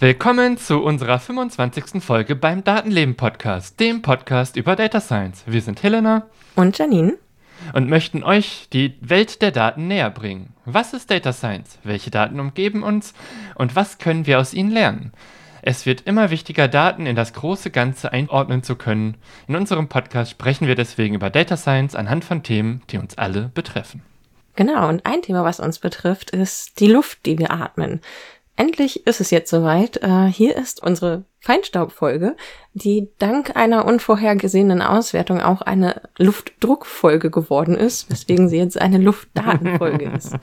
Willkommen zu unserer 25. Folge beim Datenleben Podcast, dem Podcast über Data Science. Wir sind Helena und Janine und möchten euch die Welt der Daten näher bringen. Was ist Data Science? Welche Daten umgeben uns? Und was können wir aus ihnen lernen? Es wird immer wichtiger, Daten in das große Ganze einordnen zu können. In unserem Podcast sprechen wir deswegen über Data Science anhand von Themen, die uns alle betreffen. Genau, und ein Thema, was uns betrifft, ist die Luft, die wir atmen. Endlich ist es jetzt soweit. Äh, hier ist unsere Feinstaubfolge, die dank einer unvorhergesehenen Auswertung auch eine Luftdruckfolge geworden ist, weswegen sie jetzt eine Luftdatenfolge ist.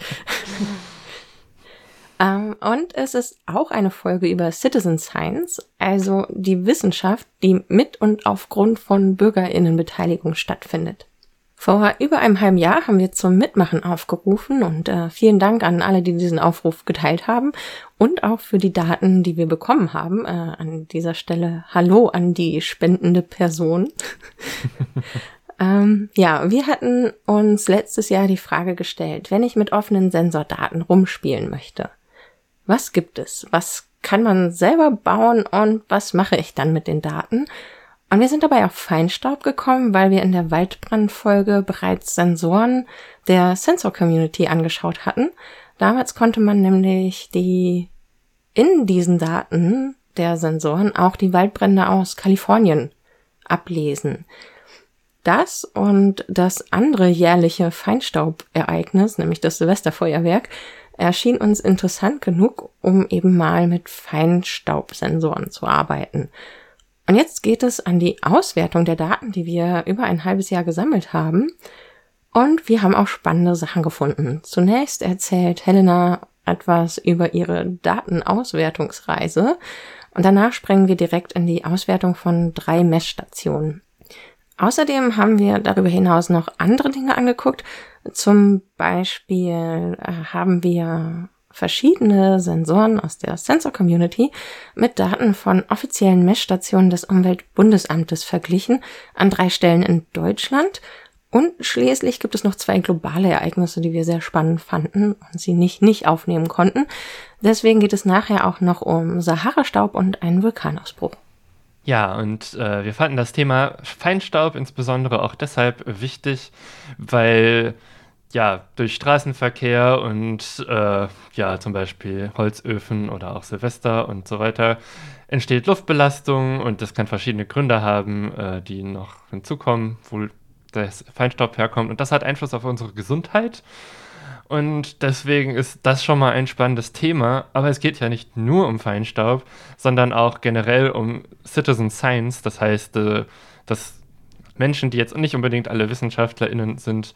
ähm, und es ist auch eine Folge über Citizen Science, also die Wissenschaft, die mit und aufgrund von Bürgerinnenbeteiligung stattfindet. Vor über einem halben Jahr haben wir zum Mitmachen aufgerufen und äh, vielen Dank an alle, die diesen Aufruf geteilt haben und auch für die Daten, die wir bekommen haben. Äh, an dieser Stelle Hallo an die spendende Person. ähm, ja, wir hatten uns letztes Jahr die Frage gestellt, wenn ich mit offenen Sensordaten rumspielen möchte, was gibt es? Was kann man selber bauen und was mache ich dann mit den Daten? Und wir sind dabei auf Feinstaub gekommen, weil wir in der Waldbrandfolge bereits Sensoren der Sensor Community angeschaut hatten. Damals konnte man nämlich die in diesen Daten der Sensoren auch die Waldbrände aus Kalifornien ablesen. Das und das andere jährliche Feinstaubereignis, nämlich das Silvesterfeuerwerk, erschien uns interessant genug, um eben mal mit Feinstaubsensoren zu arbeiten. Und jetzt geht es an die Auswertung der Daten, die wir über ein halbes Jahr gesammelt haben. Und wir haben auch spannende Sachen gefunden. Zunächst erzählt Helena etwas über ihre Datenauswertungsreise und danach sprengen wir direkt in die Auswertung von drei Messstationen. Außerdem haben wir darüber hinaus noch andere Dinge angeguckt. Zum Beispiel äh, haben wir verschiedene Sensoren aus der Sensor Community mit Daten von offiziellen Messstationen des Umweltbundesamtes verglichen an drei Stellen in Deutschland. Und schließlich gibt es noch zwei globale Ereignisse, die wir sehr spannend fanden und sie nicht nicht aufnehmen konnten. Deswegen geht es nachher auch noch um Sahara-Staub und einen Vulkanausbruch. Ja, und äh, wir fanden das Thema Feinstaub insbesondere auch deshalb wichtig, weil ja, durch Straßenverkehr und äh, ja, zum Beispiel Holzöfen oder auch Silvester und so weiter entsteht Luftbelastung und das kann verschiedene Gründe haben, äh, die noch hinzukommen, wo der Feinstaub herkommt. Und das hat Einfluss auf unsere Gesundheit. Und deswegen ist das schon mal ein spannendes Thema. Aber es geht ja nicht nur um Feinstaub, sondern auch generell um Citizen Science. Das heißt, äh, dass Menschen, die jetzt nicht unbedingt alle WissenschaftlerInnen sind,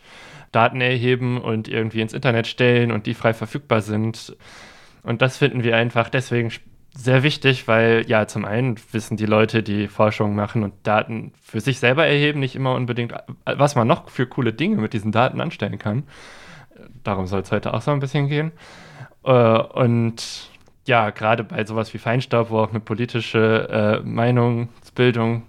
Daten erheben und irgendwie ins Internet stellen und die frei verfügbar sind. Und das finden wir einfach deswegen sehr wichtig, weil ja, zum einen wissen die Leute, die Forschung machen und Daten für sich selber erheben, nicht immer unbedingt, was man noch für coole Dinge mit diesen Daten anstellen kann. Darum soll es heute auch so ein bisschen gehen. Äh, und ja, gerade bei sowas wie Feinstaub, wo auch eine politische äh, Meinungsbildung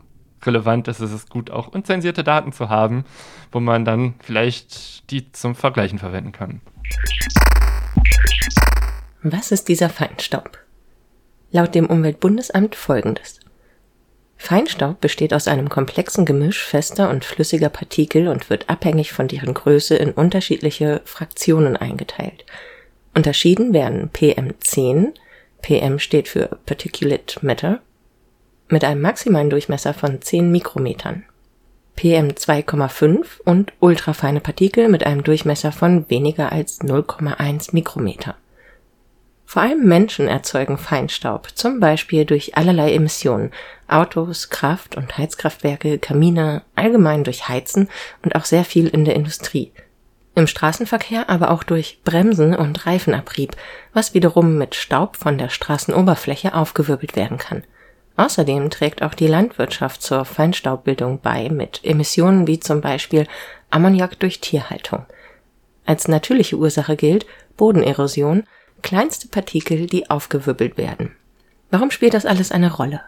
relevant ist, ist es gut, auch unzensierte Daten zu haben, wo man dann vielleicht die zum Vergleichen verwenden kann. Was ist dieser Feinstaub? Laut dem Umweltbundesamt folgendes. Feinstaub besteht aus einem komplexen Gemisch fester und flüssiger Partikel und wird abhängig von deren Größe in unterschiedliche Fraktionen eingeteilt. Unterschieden werden PM10, PM steht für Particulate Matter, mit einem maximalen Durchmesser von 10 Mikrometern. PM2,5 und ultrafeine Partikel mit einem Durchmesser von weniger als 0,1 Mikrometer. Vor allem Menschen erzeugen Feinstaub, zum Beispiel durch allerlei Emissionen, Autos, Kraft- und Heizkraftwerke, Kamine, allgemein durch Heizen und auch sehr viel in der Industrie. Im Straßenverkehr aber auch durch Bremsen und Reifenabrieb, was wiederum mit Staub von der Straßenoberfläche aufgewirbelt werden kann. Außerdem trägt auch die Landwirtschaft zur Feinstaubbildung bei mit Emissionen wie zum Beispiel Ammoniak durch Tierhaltung. Als natürliche Ursache gilt Bodenerosion, Kleinste Partikel, die aufgewirbelt werden. Warum spielt das alles eine Rolle?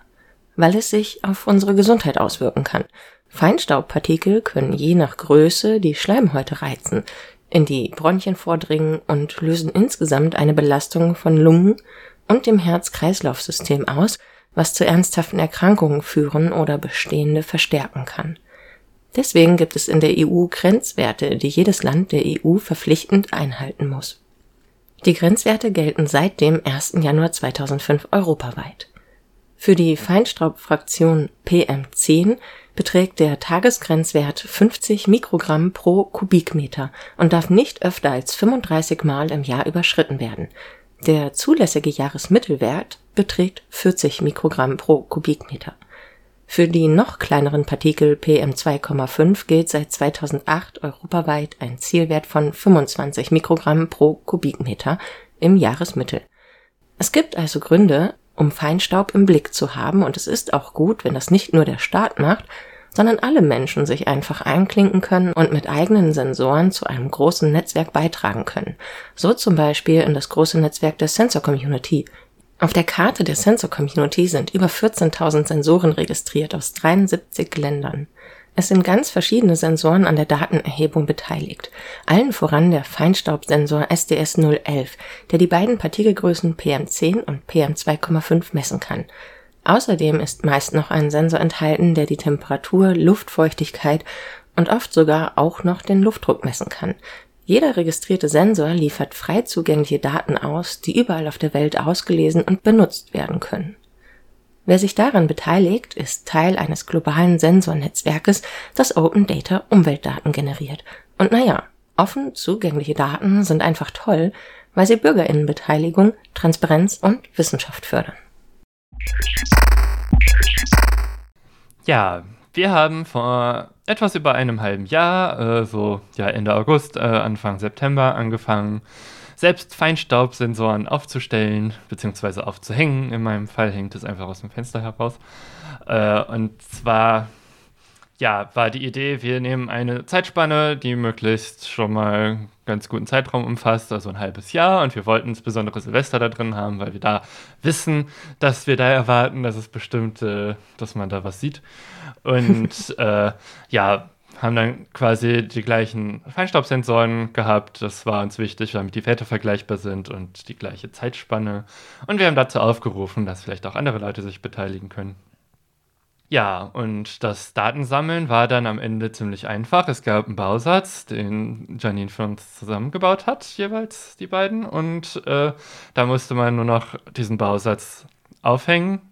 Weil es sich auf unsere Gesundheit auswirken kann. Feinstaubpartikel können je nach Größe die Schleimhäute reizen, in die Bronchien vordringen und lösen insgesamt eine Belastung von Lungen und dem Herz-Kreislauf-System aus, was zu ernsthaften Erkrankungen führen oder bestehende verstärken kann. Deswegen gibt es in der EU Grenzwerte, die jedes Land der EU verpflichtend einhalten muss. Die Grenzwerte gelten seit dem 1. Januar 2005 europaweit. Für die Feinstaubfraktion PM10 beträgt der Tagesgrenzwert 50 Mikrogramm pro Kubikmeter und darf nicht öfter als 35 Mal im Jahr überschritten werden. Der zulässige Jahresmittelwert beträgt 40 Mikrogramm pro Kubikmeter. Für die noch kleineren Partikel PM2,5 gilt seit 2008 europaweit ein Zielwert von 25 Mikrogramm pro Kubikmeter im Jahresmittel. Es gibt also Gründe, um Feinstaub im Blick zu haben, und es ist auch gut, wenn das nicht nur der Staat macht, sondern alle Menschen sich einfach einklinken können und mit eigenen Sensoren zu einem großen Netzwerk beitragen können. So zum Beispiel in das große Netzwerk der Sensor Community, auf der Karte der Sensor Community sind über 14.000 Sensoren registriert aus 73 Ländern. Es sind ganz verschiedene Sensoren an der Datenerhebung beteiligt, allen voran der Feinstaubsensor SDS 011, der die beiden Partikelgrößen PM10 und PM2,5 messen kann. Außerdem ist meist noch ein Sensor enthalten, der die Temperatur, Luftfeuchtigkeit und oft sogar auch noch den Luftdruck messen kann. Jeder registrierte Sensor liefert frei zugängliche Daten aus, die überall auf der Welt ausgelesen und benutzt werden können. Wer sich daran beteiligt, ist Teil eines globalen Sensornetzwerkes, das Open Data Umweltdaten generiert. Und naja, offen zugängliche Daten sind einfach toll, weil sie Bürgerinnenbeteiligung, Transparenz und Wissenschaft fördern. Ja, wir haben vor etwas über einem halben Jahr, äh, so ja Ende August, äh, Anfang September, angefangen, selbst Feinstaubsensoren aufzustellen bzw. aufzuhängen. In meinem Fall hängt es einfach aus dem Fenster heraus. Äh, und zwar ja, war die Idee, wir nehmen eine Zeitspanne, die möglichst schon mal ganz guten Zeitraum umfasst, also ein halbes Jahr. Und wir wollten insbesondere Silvester da drin haben, weil wir da wissen, dass wir da erwarten, dass es bestimmt, äh, dass man da was sieht. Und äh, ja, haben dann quasi die gleichen Feinstaubsensoren gehabt. Das war uns wichtig, damit die Werte vergleichbar sind und die gleiche Zeitspanne. Und wir haben dazu aufgerufen, dass vielleicht auch andere Leute sich beteiligen können. Ja, und das Datensammeln war dann am Ende ziemlich einfach. Es gab einen Bausatz, den Janine für uns zusammengebaut hat, jeweils die beiden. Und äh, da musste man nur noch diesen Bausatz aufhängen,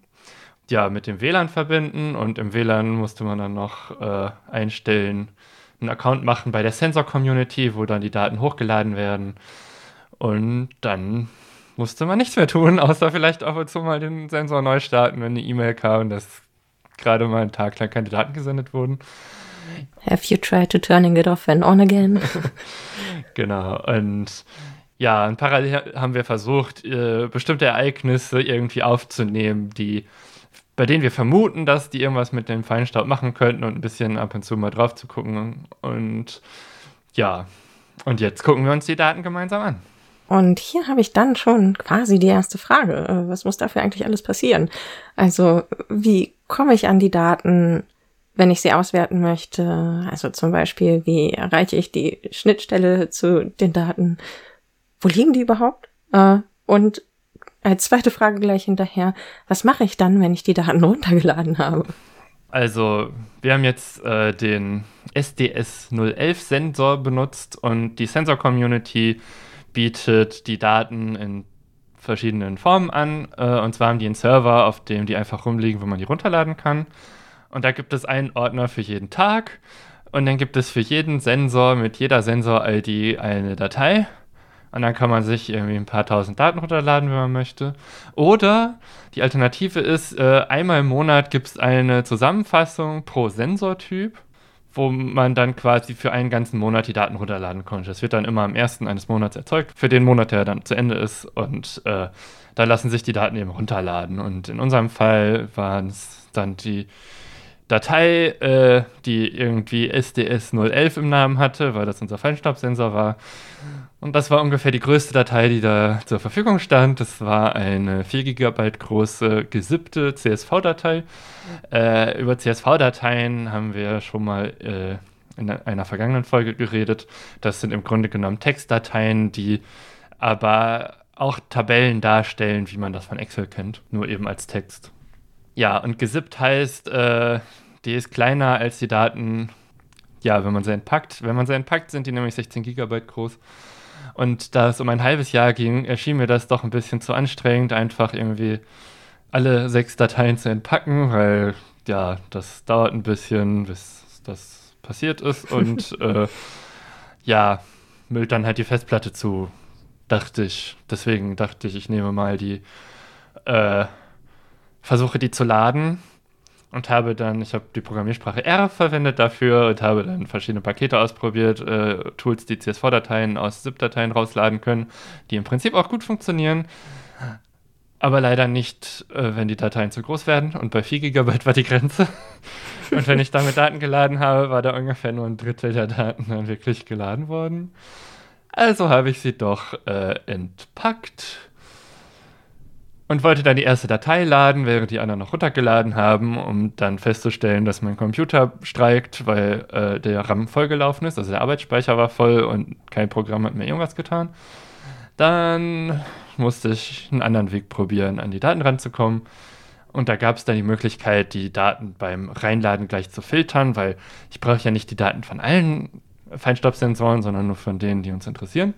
ja, mit dem WLAN verbinden. Und im WLAN musste man dann noch äh, einstellen, einen Account machen bei der Sensor Community, wo dann die Daten hochgeladen werden. Und dann musste man nichts mehr tun, außer vielleicht ab und zu mal den Sensor neu starten, wenn eine E-Mail kam. Das gerade mal einen Tag lang keine Daten gesendet wurden. Have you tried to turning it off and on again? genau. Und ja, und parallel haben wir versucht, äh, bestimmte Ereignisse irgendwie aufzunehmen, die bei denen wir vermuten, dass die irgendwas mit dem Feinstaub machen könnten und ein bisschen ab und zu mal drauf zu gucken. Und ja, und jetzt gucken wir uns die Daten gemeinsam an. Und hier habe ich dann schon quasi die erste Frage. Äh, was muss dafür eigentlich alles passieren? Also, wie komme ich an die Daten, wenn ich sie auswerten möchte? Also zum Beispiel, wie erreiche ich die Schnittstelle zu den Daten? Wo liegen die überhaupt? Äh, und als zweite Frage gleich hinterher, was mache ich dann, wenn ich die Daten runtergeladen habe? Also, wir haben jetzt äh, den SDS 011 Sensor benutzt und die Sensor Community bietet die Daten in verschiedenen Formen an. Äh, und zwar haben die einen Server, auf dem die einfach rumliegen, wo man die runterladen kann. Und da gibt es einen Ordner für jeden Tag. Und dann gibt es für jeden Sensor mit jeder Sensor-ID eine Datei. Und dann kann man sich irgendwie ein paar tausend Daten runterladen, wenn man möchte. Oder die Alternative ist, äh, einmal im Monat gibt es eine Zusammenfassung pro Sensortyp wo man dann quasi für einen ganzen Monat die Daten runterladen konnte. Das wird dann immer am ersten eines Monats erzeugt, für den Monat, der dann zu Ende ist. Und äh, da lassen sich die Daten eben runterladen. Und in unserem Fall waren es dann die Datei, äh, die irgendwie SDS 011 im Namen hatte, weil das unser Feinstaubsensor war. Und das war ungefähr die größte Datei, die da zur Verfügung stand. Das war eine 4 GB große gesippte CSV-Datei. Äh, über CSV-Dateien haben wir schon mal äh, in einer vergangenen Folge geredet. Das sind im Grunde genommen Textdateien, die aber auch Tabellen darstellen, wie man das von Excel kennt, nur eben als Text. Ja, und gesippt heißt, äh, die ist kleiner als die Daten, ja, wenn man sie entpackt. Wenn man sie entpackt, sind die nämlich 16 Gigabyte groß. Und da es um ein halbes Jahr ging, erschien mir das doch ein bisschen zu anstrengend, einfach irgendwie alle sechs Dateien zu entpacken, weil ja, das dauert ein bisschen, bis das passiert ist. Und äh, ja, müllt dann halt die Festplatte zu, dachte ich. Deswegen dachte ich, ich nehme mal die, äh, versuche die zu laden und habe dann, ich habe die Programmiersprache R verwendet dafür und habe dann verschiedene Pakete ausprobiert, äh, Tools, die CSV-Dateien aus ZIP-Dateien rausladen können, die im Prinzip auch gut funktionieren, aber leider nicht, äh, wenn die Dateien zu groß werden und bei 4 GB war die Grenze. und wenn ich damit Daten geladen habe, war da ungefähr nur ein Drittel der Daten dann wirklich geladen worden. Also habe ich sie doch äh, entpackt und wollte dann die erste Datei laden, während die anderen noch runtergeladen haben, um dann festzustellen, dass mein Computer streikt, weil äh, der RAM vollgelaufen ist, also der Arbeitsspeicher war voll und kein Programm hat mir irgendwas getan. Dann musste ich einen anderen Weg probieren, an die Daten ranzukommen. Und da gab es dann die Möglichkeit, die Daten beim Reinladen gleich zu filtern, weil ich brauche ja nicht die Daten von allen Feinstaubsensoren, sondern nur von denen, die uns interessieren.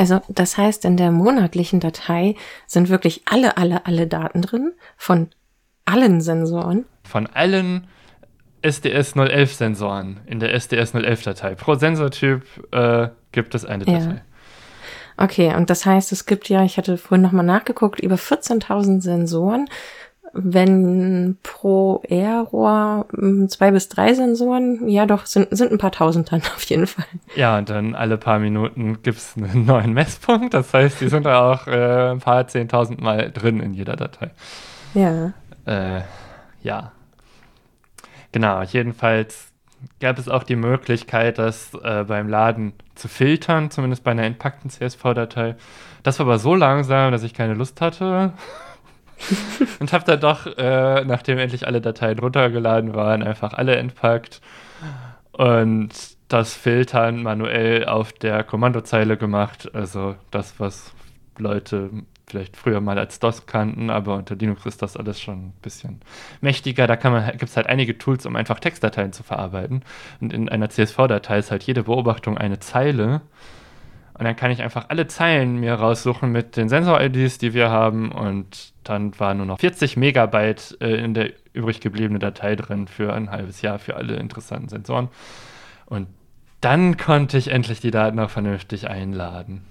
Also das heißt, in der monatlichen Datei sind wirklich alle, alle, alle Daten drin von allen Sensoren. Von allen SDS 011 Sensoren in der SDS 011 Datei. Pro Sensortyp äh, gibt es eine Datei. Ja. Okay, und das heißt, es gibt ja, ich hatte vorhin nochmal nachgeguckt, über 14.000 Sensoren wenn pro Airrohr hm, zwei bis drei Sensoren, ja doch, sind, sind ein paar tausend dann auf jeden Fall. Ja, und dann alle paar Minuten gibt es einen neuen Messpunkt. Das heißt, die sind da auch äh, ein paar zehntausend Mal drin in jeder Datei. Ja. Äh, ja. Genau, jedenfalls gab es auch die Möglichkeit, das äh, beim Laden zu filtern, zumindest bei einer entpackten CSV-Datei. Das war aber so langsam, dass ich keine Lust hatte. und habe dann doch, äh, nachdem endlich alle Dateien runtergeladen waren, einfach alle entpackt und das Filtern manuell auf der Kommandozeile gemacht. Also das, was Leute vielleicht früher mal als DOS kannten, aber unter Linux ist das alles schon ein bisschen mächtiger. Da gibt es halt einige Tools, um einfach Textdateien zu verarbeiten. Und in einer CSV-Datei ist halt jede Beobachtung eine Zeile. Und dann kann ich einfach alle Zeilen mir raussuchen mit den Sensor-IDs, die wir haben. Und dann war nur noch 40 Megabyte äh, in der übrig gebliebenen Datei drin für ein halbes Jahr für alle interessanten Sensoren. Und dann konnte ich endlich die Daten auch vernünftig einladen.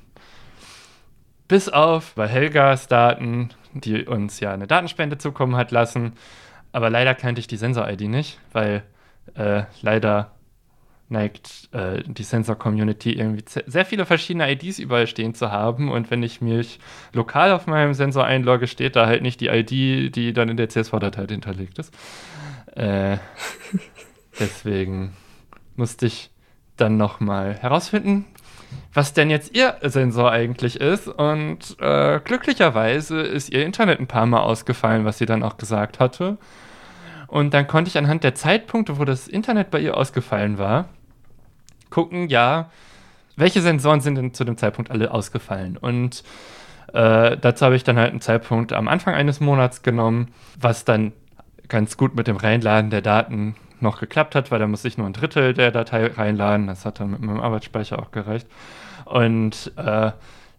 Bis auf bei Helgas Daten, die uns ja eine Datenspende zukommen hat lassen. Aber leider kannte ich die Sensor-ID nicht, weil äh, leider neigt äh, die Sensor-Community irgendwie sehr viele verschiedene IDs überall stehen zu haben. Und wenn ich mich lokal auf meinem Sensor einlogge, steht da halt nicht die ID, die dann in der CSV-Datei hinterlegt ist. Äh, deswegen musste ich dann nochmal herausfinden, was denn jetzt ihr Sensor eigentlich ist. Und äh, glücklicherweise ist ihr Internet ein paar Mal ausgefallen, was sie dann auch gesagt hatte. Und dann konnte ich anhand der Zeitpunkte, wo das Internet bei ihr ausgefallen war, gucken, ja, welche Sensoren sind denn zu dem Zeitpunkt alle ausgefallen? Und äh, dazu habe ich dann halt einen Zeitpunkt am Anfang eines Monats genommen, was dann ganz gut mit dem Reinladen der Daten noch geklappt hat, weil da musste ich nur ein Drittel der Datei reinladen. Das hat dann mit meinem Arbeitsspeicher auch gereicht. Und äh,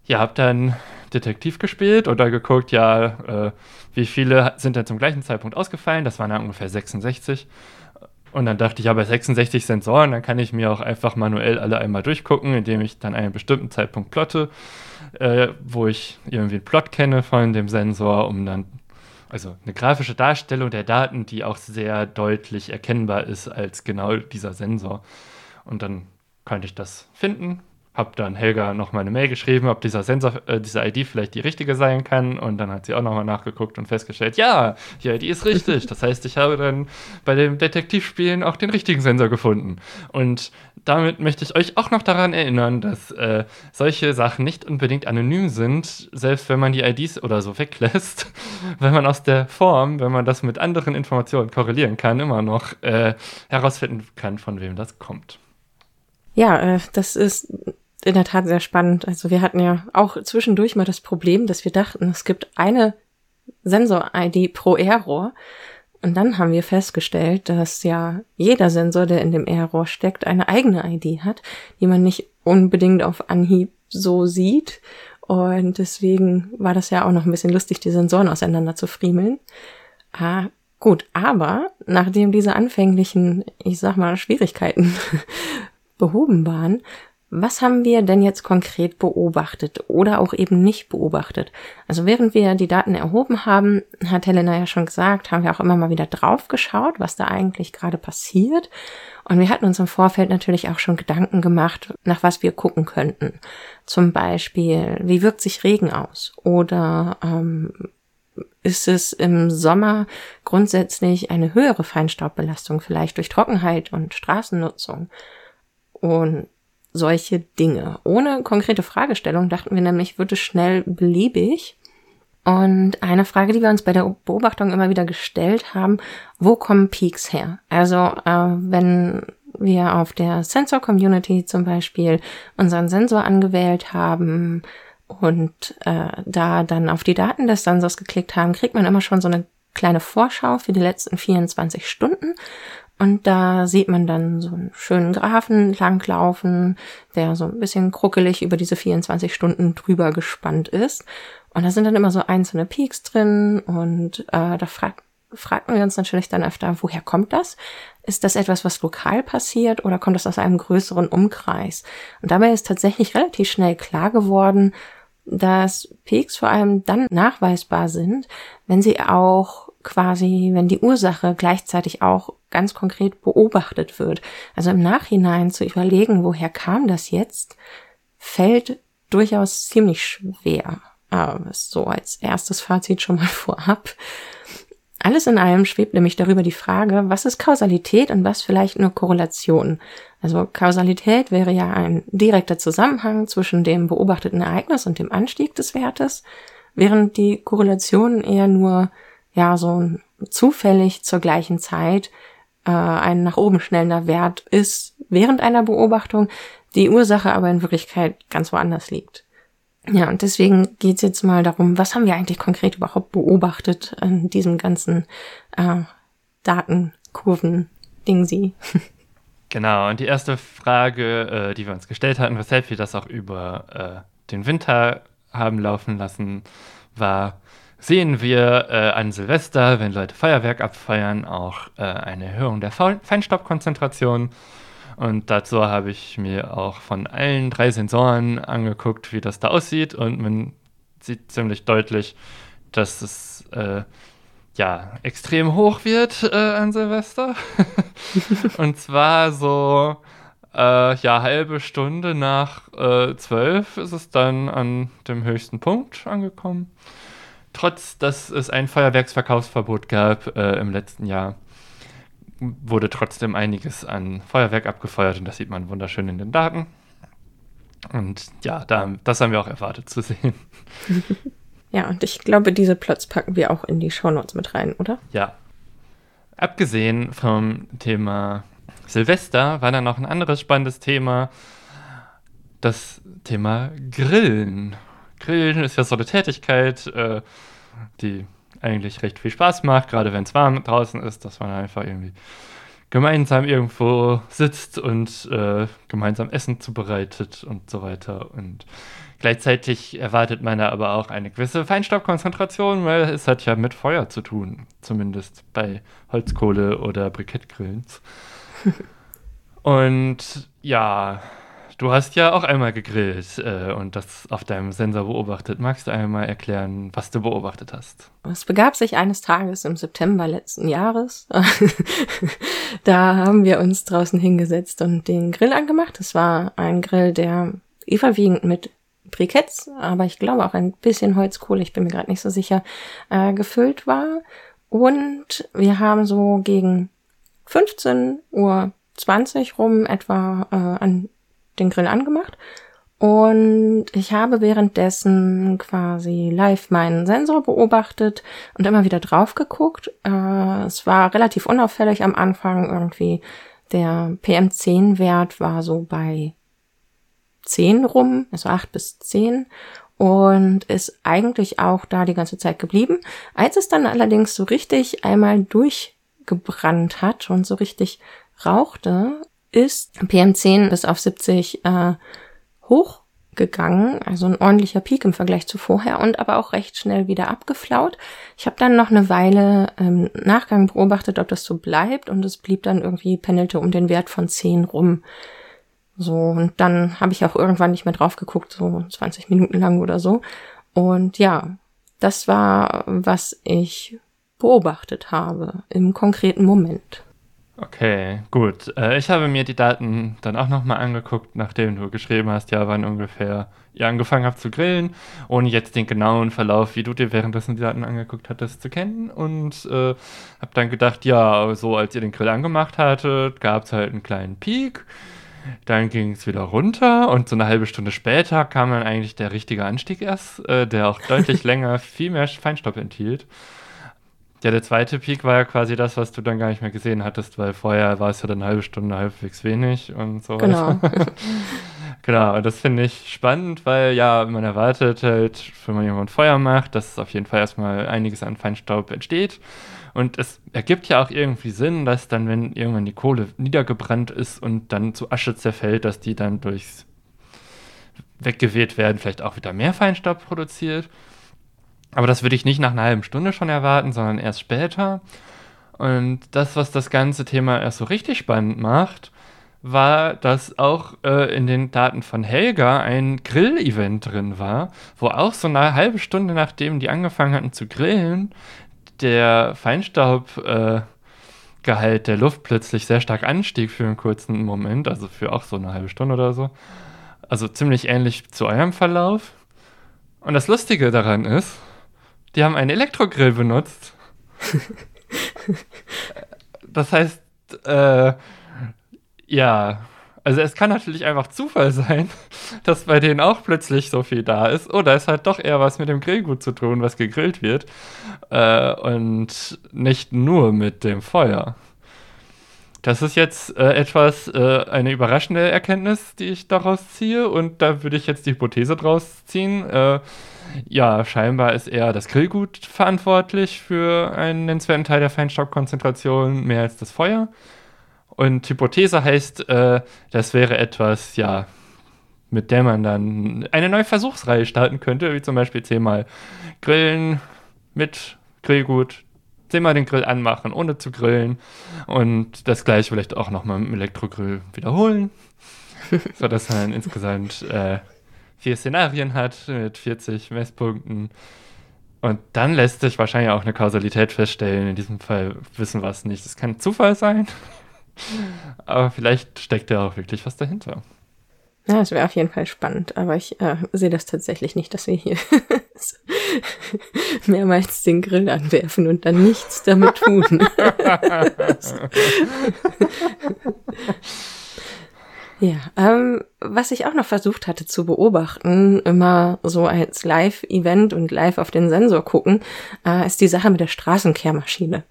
ja, habe dann Detektiv gespielt oder geguckt, ja, äh, wie viele sind denn zum gleichen Zeitpunkt ausgefallen? Das waren dann ungefähr 66. Und dann dachte ich, ja, bei 66 Sensoren, dann kann ich mir auch einfach manuell alle einmal durchgucken, indem ich dann einen bestimmten Zeitpunkt plotte, äh, wo ich irgendwie einen Plot kenne von dem Sensor, um dann, also eine grafische Darstellung der Daten, die auch sehr deutlich erkennbar ist als genau dieser Sensor. Und dann konnte ich das finden habe dann Helga noch mal eine Mail geschrieben, ob dieser Sensor, äh, diese ID vielleicht die richtige sein kann. Und dann hat sie auch noch mal nachgeguckt und festgestellt, ja, die ID ist richtig. Das heißt, ich habe dann bei dem Detektivspielen auch den richtigen Sensor gefunden. Und damit möchte ich euch auch noch daran erinnern, dass äh, solche Sachen nicht unbedingt anonym sind, selbst wenn man die IDs oder so weglässt, wenn man aus der Form, wenn man das mit anderen Informationen korrelieren kann, immer noch äh, herausfinden kann, von wem das kommt. Ja, äh, das ist in der Tat sehr spannend. Also wir hatten ja auch zwischendurch mal das Problem, dass wir dachten, es gibt eine Sensor-ID pro Error. Und dann haben wir festgestellt, dass ja jeder Sensor, der in dem Error steckt, eine eigene ID hat, die man nicht unbedingt auf Anhieb so sieht. Und deswegen war das ja auch noch ein bisschen lustig, die Sensoren auseinander zu friemeln. Ah, gut, aber nachdem diese anfänglichen, ich sag mal, Schwierigkeiten behoben waren, was haben wir denn jetzt konkret beobachtet oder auch eben nicht beobachtet? Also während wir die Daten erhoben haben, hat Helena ja schon gesagt, haben wir auch immer mal wieder drauf geschaut, was da eigentlich gerade passiert. Und wir hatten uns im Vorfeld natürlich auch schon Gedanken gemacht, nach was wir gucken könnten. Zum Beispiel, wie wirkt sich Regen aus? Oder ähm, ist es im Sommer grundsätzlich eine höhere Feinstaubbelastung, vielleicht durch Trockenheit und Straßennutzung? Und solche Dinge. Ohne konkrete Fragestellung dachten wir nämlich, wird es schnell beliebig. Und eine Frage, die wir uns bei der Beobachtung immer wieder gestellt haben, wo kommen Peaks her? Also äh, wenn wir auf der Sensor Community zum Beispiel unseren Sensor angewählt haben und äh, da dann auf die Daten des Sensors geklickt haben, kriegt man immer schon so eine kleine Vorschau für die letzten 24 Stunden. Und da sieht man dann so einen schönen Graphen langlaufen, der so ein bisschen kruckelig über diese 24 Stunden drüber gespannt ist. Und da sind dann immer so einzelne Peaks drin und äh, da frag, fragten wir uns natürlich dann öfter, woher kommt das? Ist das etwas, was lokal passiert oder kommt das aus einem größeren Umkreis? Und dabei ist tatsächlich relativ schnell klar geworden, dass Peaks vor allem dann nachweisbar sind, wenn sie auch quasi, wenn die Ursache gleichzeitig auch ganz konkret beobachtet wird. Also im Nachhinein zu überlegen, woher kam das jetzt, fällt durchaus ziemlich schwer. Aber so als erstes Fazit schon mal vorab. Alles in allem schwebt nämlich darüber die Frage, was ist Kausalität und was vielleicht nur Korrelation. Also Kausalität wäre ja ein direkter Zusammenhang zwischen dem beobachteten Ereignis und dem Anstieg des Wertes, während die Korrelation eher nur ja so zufällig zur gleichen Zeit äh, ein nach oben schnellender Wert ist während einer Beobachtung, die Ursache aber in Wirklichkeit ganz woanders liegt. Ja, und deswegen geht's jetzt mal darum, was haben wir eigentlich konkret überhaupt beobachtet an diesem ganzen äh, Datenkurven-Ding Genau, und die erste Frage, äh, die wir uns gestellt hatten, weshalb wir das auch über äh, den Winter haben laufen lassen, war, sehen wir äh, an Silvester, wenn Leute Feuerwerk abfeiern, auch äh, eine Erhöhung der Feinstaubkonzentration. Und dazu habe ich mir auch von allen drei Sensoren angeguckt, wie das da aussieht. Und man sieht ziemlich deutlich, dass es äh, ja extrem hoch wird äh, an Silvester. Und zwar so äh, ja halbe Stunde nach äh, zwölf ist es dann an dem höchsten Punkt angekommen trotz dass es ein Feuerwerksverkaufsverbot gab äh, im letzten Jahr, wurde trotzdem einiges an Feuerwerk abgefeuert und das sieht man wunderschön in den Daten. Und ja, da, das haben wir auch erwartet zu sehen. Ja, und ich glaube, diese Plots packen wir auch in die Shownotes mit rein, oder? Ja. Abgesehen vom Thema Silvester war dann noch ein anderes spannendes Thema, das Thema Grillen. Grillen ist ja so eine Tätigkeit, äh, die eigentlich recht viel Spaß macht, gerade wenn es warm draußen ist, dass man einfach irgendwie gemeinsam irgendwo sitzt und äh, gemeinsam Essen zubereitet und so weiter. Und gleichzeitig erwartet man da aber auch eine gewisse Feinstaubkonzentration, weil es hat ja mit Feuer zu tun, zumindest bei Holzkohle oder Brikettgrillen. und ja, Du hast ja auch einmal gegrillt äh, und das auf deinem Sensor beobachtet. Magst du einmal erklären, was du beobachtet hast? Es begab sich eines Tages im September letzten Jahres. da haben wir uns draußen hingesetzt und den Grill angemacht. Es war ein Grill, der überwiegend mit Briketts, aber ich glaube auch ein bisschen Holzkohle, ich bin mir gerade nicht so sicher, äh, gefüllt war. Und wir haben so gegen 15 Uhr 20 rum etwa äh, an den Grill angemacht. Und ich habe währenddessen quasi live meinen Sensor beobachtet und immer wieder drauf geguckt. Äh, es war relativ unauffällig am Anfang irgendwie. Der PM10-Wert war so bei 10 rum, also 8 bis 10 und ist eigentlich auch da die ganze Zeit geblieben. Als es dann allerdings so richtig einmal durchgebrannt hat und so richtig rauchte, ist PM10 bis auf 70 äh, hochgegangen, also ein ordentlicher Peak im Vergleich zu vorher und aber auch recht schnell wieder abgeflaut. Ich habe dann noch eine Weile im ähm, Nachgang beobachtet, ob das so bleibt und es blieb dann irgendwie, pendelte um den Wert von 10 rum. So, und dann habe ich auch irgendwann nicht mehr drauf geguckt, so 20 Minuten lang oder so. Und ja, das war, was ich beobachtet habe im konkreten Moment. Okay, gut. Äh, ich habe mir die Daten dann auch nochmal angeguckt, nachdem du geschrieben hast, ja, wann ungefähr ihr angefangen habt zu grillen, ohne jetzt den genauen Verlauf, wie du dir währenddessen die Daten angeguckt hattest, zu kennen. Und äh, habe dann gedacht, ja, so als ihr den Grill angemacht hattet, gab es halt einen kleinen Peak. Dann ging es wieder runter und so eine halbe Stunde später kam dann eigentlich der richtige Anstieg erst, äh, der auch deutlich länger viel mehr Feinstaub enthielt. Ja, der zweite Peak war ja quasi das, was du dann gar nicht mehr gesehen hattest, weil vorher war es ja dann eine halbe Stunde halbwegs wenig und so. Genau. genau, und das finde ich spannend, weil ja, man erwartet halt, wenn man irgendwann Feuer macht, dass auf jeden Fall erstmal einiges an Feinstaub entsteht. Und es ergibt ja auch irgendwie Sinn, dass dann, wenn irgendwann die Kohle niedergebrannt ist und dann zu Asche zerfällt, dass die dann durchs Weggeweht werden, vielleicht auch wieder mehr Feinstaub produziert. Aber das würde ich nicht nach einer halben Stunde schon erwarten, sondern erst später. Und das, was das ganze Thema erst so richtig spannend macht, war, dass auch äh, in den Daten von Helga ein Grill-Event drin war, wo auch so eine halbe Stunde nachdem die angefangen hatten zu grillen, der Feinstaubgehalt äh, der Luft plötzlich sehr stark anstieg für einen kurzen Moment, also für auch so eine halbe Stunde oder so. Also ziemlich ähnlich zu eurem Verlauf. Und das Lustige daran ist, die haben einen Elektrogrill benutzt. das heißt, äh, ja, also es kann natürlich einfach Zufall sein, dass bei denen auch plötzlich so viel da ist. Oder es hat doch eher was mit dem Grillgut zu tun, was gegrillt wird. Äh, und nicht nur mit dem Feuer. Das ist jetzt äh, etwas, äh, eine überraschende Erkenntnis, die ich daraus ziehe. Und da würde ich jetzt die Hypothese draus ziehen. Ja, scheinbar ist eher das Grillgut verantwortlich für einen nennenswerten Teil der Feinstaubkonzentration, mehr als das Feuer. Und Hypothese heißt, äh, das wäre etwas, ja, mit der man dann eine neue Versuchsreihe starten könnte, wie zum Beispiel zehnmal Grillen mit Grillgut, zehnmal den Grill anmachen, ohne zu grillen und das gleiche vielleicht auch nochmal mit dem Elektrogrill wiederholen, sodass man insgesamt äh, vier Szenarien hat mit 40 Messpunkten. Und dann lässt sich wahrscheinlich auch eine Kausalität feststellen. In diesem Fall wissen wir es nicht. Es kann Zufall sein, aber vielleicht steckt ja auch wirklich was dahinter. Ja, es wäre auf jeden Fall spannend, aber ich äh, sehe das tatsächlich nicht, dass wir hier mehrmals den Grill anwerfen und dann nichts damit tun. Ja, ähm, was ich auch noch versucht hatte zu beobachten, immer so als Live-Event und live auf den Sensor gucken, äh, ist die Sache mit der Straßenkehrmaschine.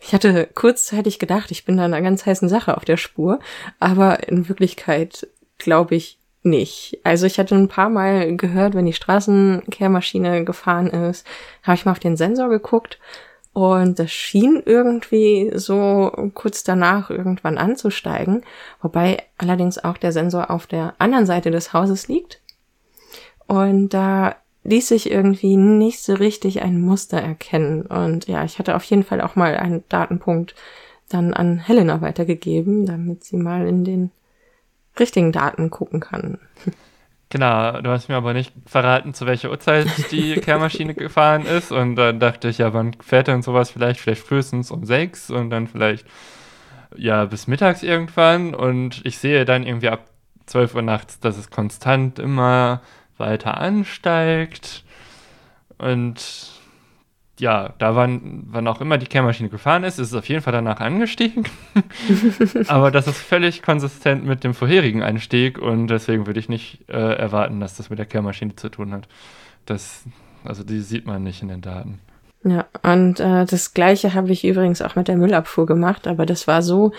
Ich hatte kurzzeitig gedacht, ich bin da einer ganz heißen Sache auf der Spur, aber in Wirklichkeit glaube ich nicht. Also ich hatte ein paar Mal gehört, wenn die Straßenkehrmaschine gefahren ist, habe ich mal auf den Sensor geguckt und das schien irgendwie so kurz danach irgendwann anzusteigen, wobei allerdings auch der Sensor auf der anderen Seite des Hauses liegt. Und da ließ sich irgendwie nicht so richtig ein Muster erkennen. Und ja, ich hatte auf jeden Fall auch mal einen Datenpunkt dann an Helena weitergegeben, damit sie mal in den richtigen Daten gucken kann. Genau, du hast mir aber nicht verraten, zu welcher Uhrzeit die Kehrmaschine gefahren ist. Und dann dachte ich, ja, wann fährt denn sowas vielleicht? Vielleicht frühestens um sechs und dann vielleicht ja bis mittags irgendwann. Und ich sehe dann irgendwie ab 12 Uhr nachts, dass es konstant immer weiter ansteigt. Und ja, da wann, wann auch immer die Kehrmaschine gefahren ist, ist es auf jeden Fall danach angestiegen. Aber das ist völlig konsistent mit dem vorherigen Anstieg und deswegen würde ich nicht äh, erwarten, dass das mit der Kehrmaschine zu tun hat. Das, also die sieht man nicht in den Daten. Ja, und äh, das gleiche habe ich übrigens auch mit der Müllabfuhr gemacht, aber das war so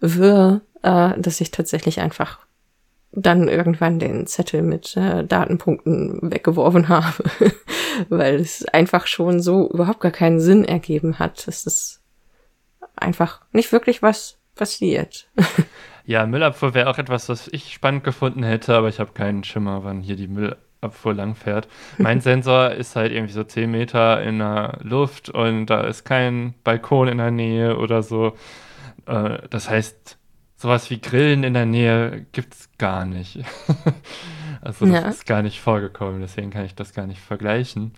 wirr, äh, dass ich tatsächlich einfach dann irgendwann den Zettel mit äh, Datenpunkten weggeworfen habe, weil es einfach schon so überhaupt gar keinen Sinn ergeben hat. Es ist einfach nicht wirklich was passiert. ja, Müllabfuhr wäre auch etwas, was ich spannend gefunden hätte, aber ich habe keinen Schimmer, wann hier die Müllabfuhr langfährt. Mein Sensor ist halt irgendwie so 10 Meter in der Luft und da ist kein Balkon in der Nähe oder so. Äh, das heißt, sowas wie Grillen in der Nähe gibt es gar nicht. also das ja. ist gar nicht vorgekommen, deswegen kann ich das gar nicht vergleichen.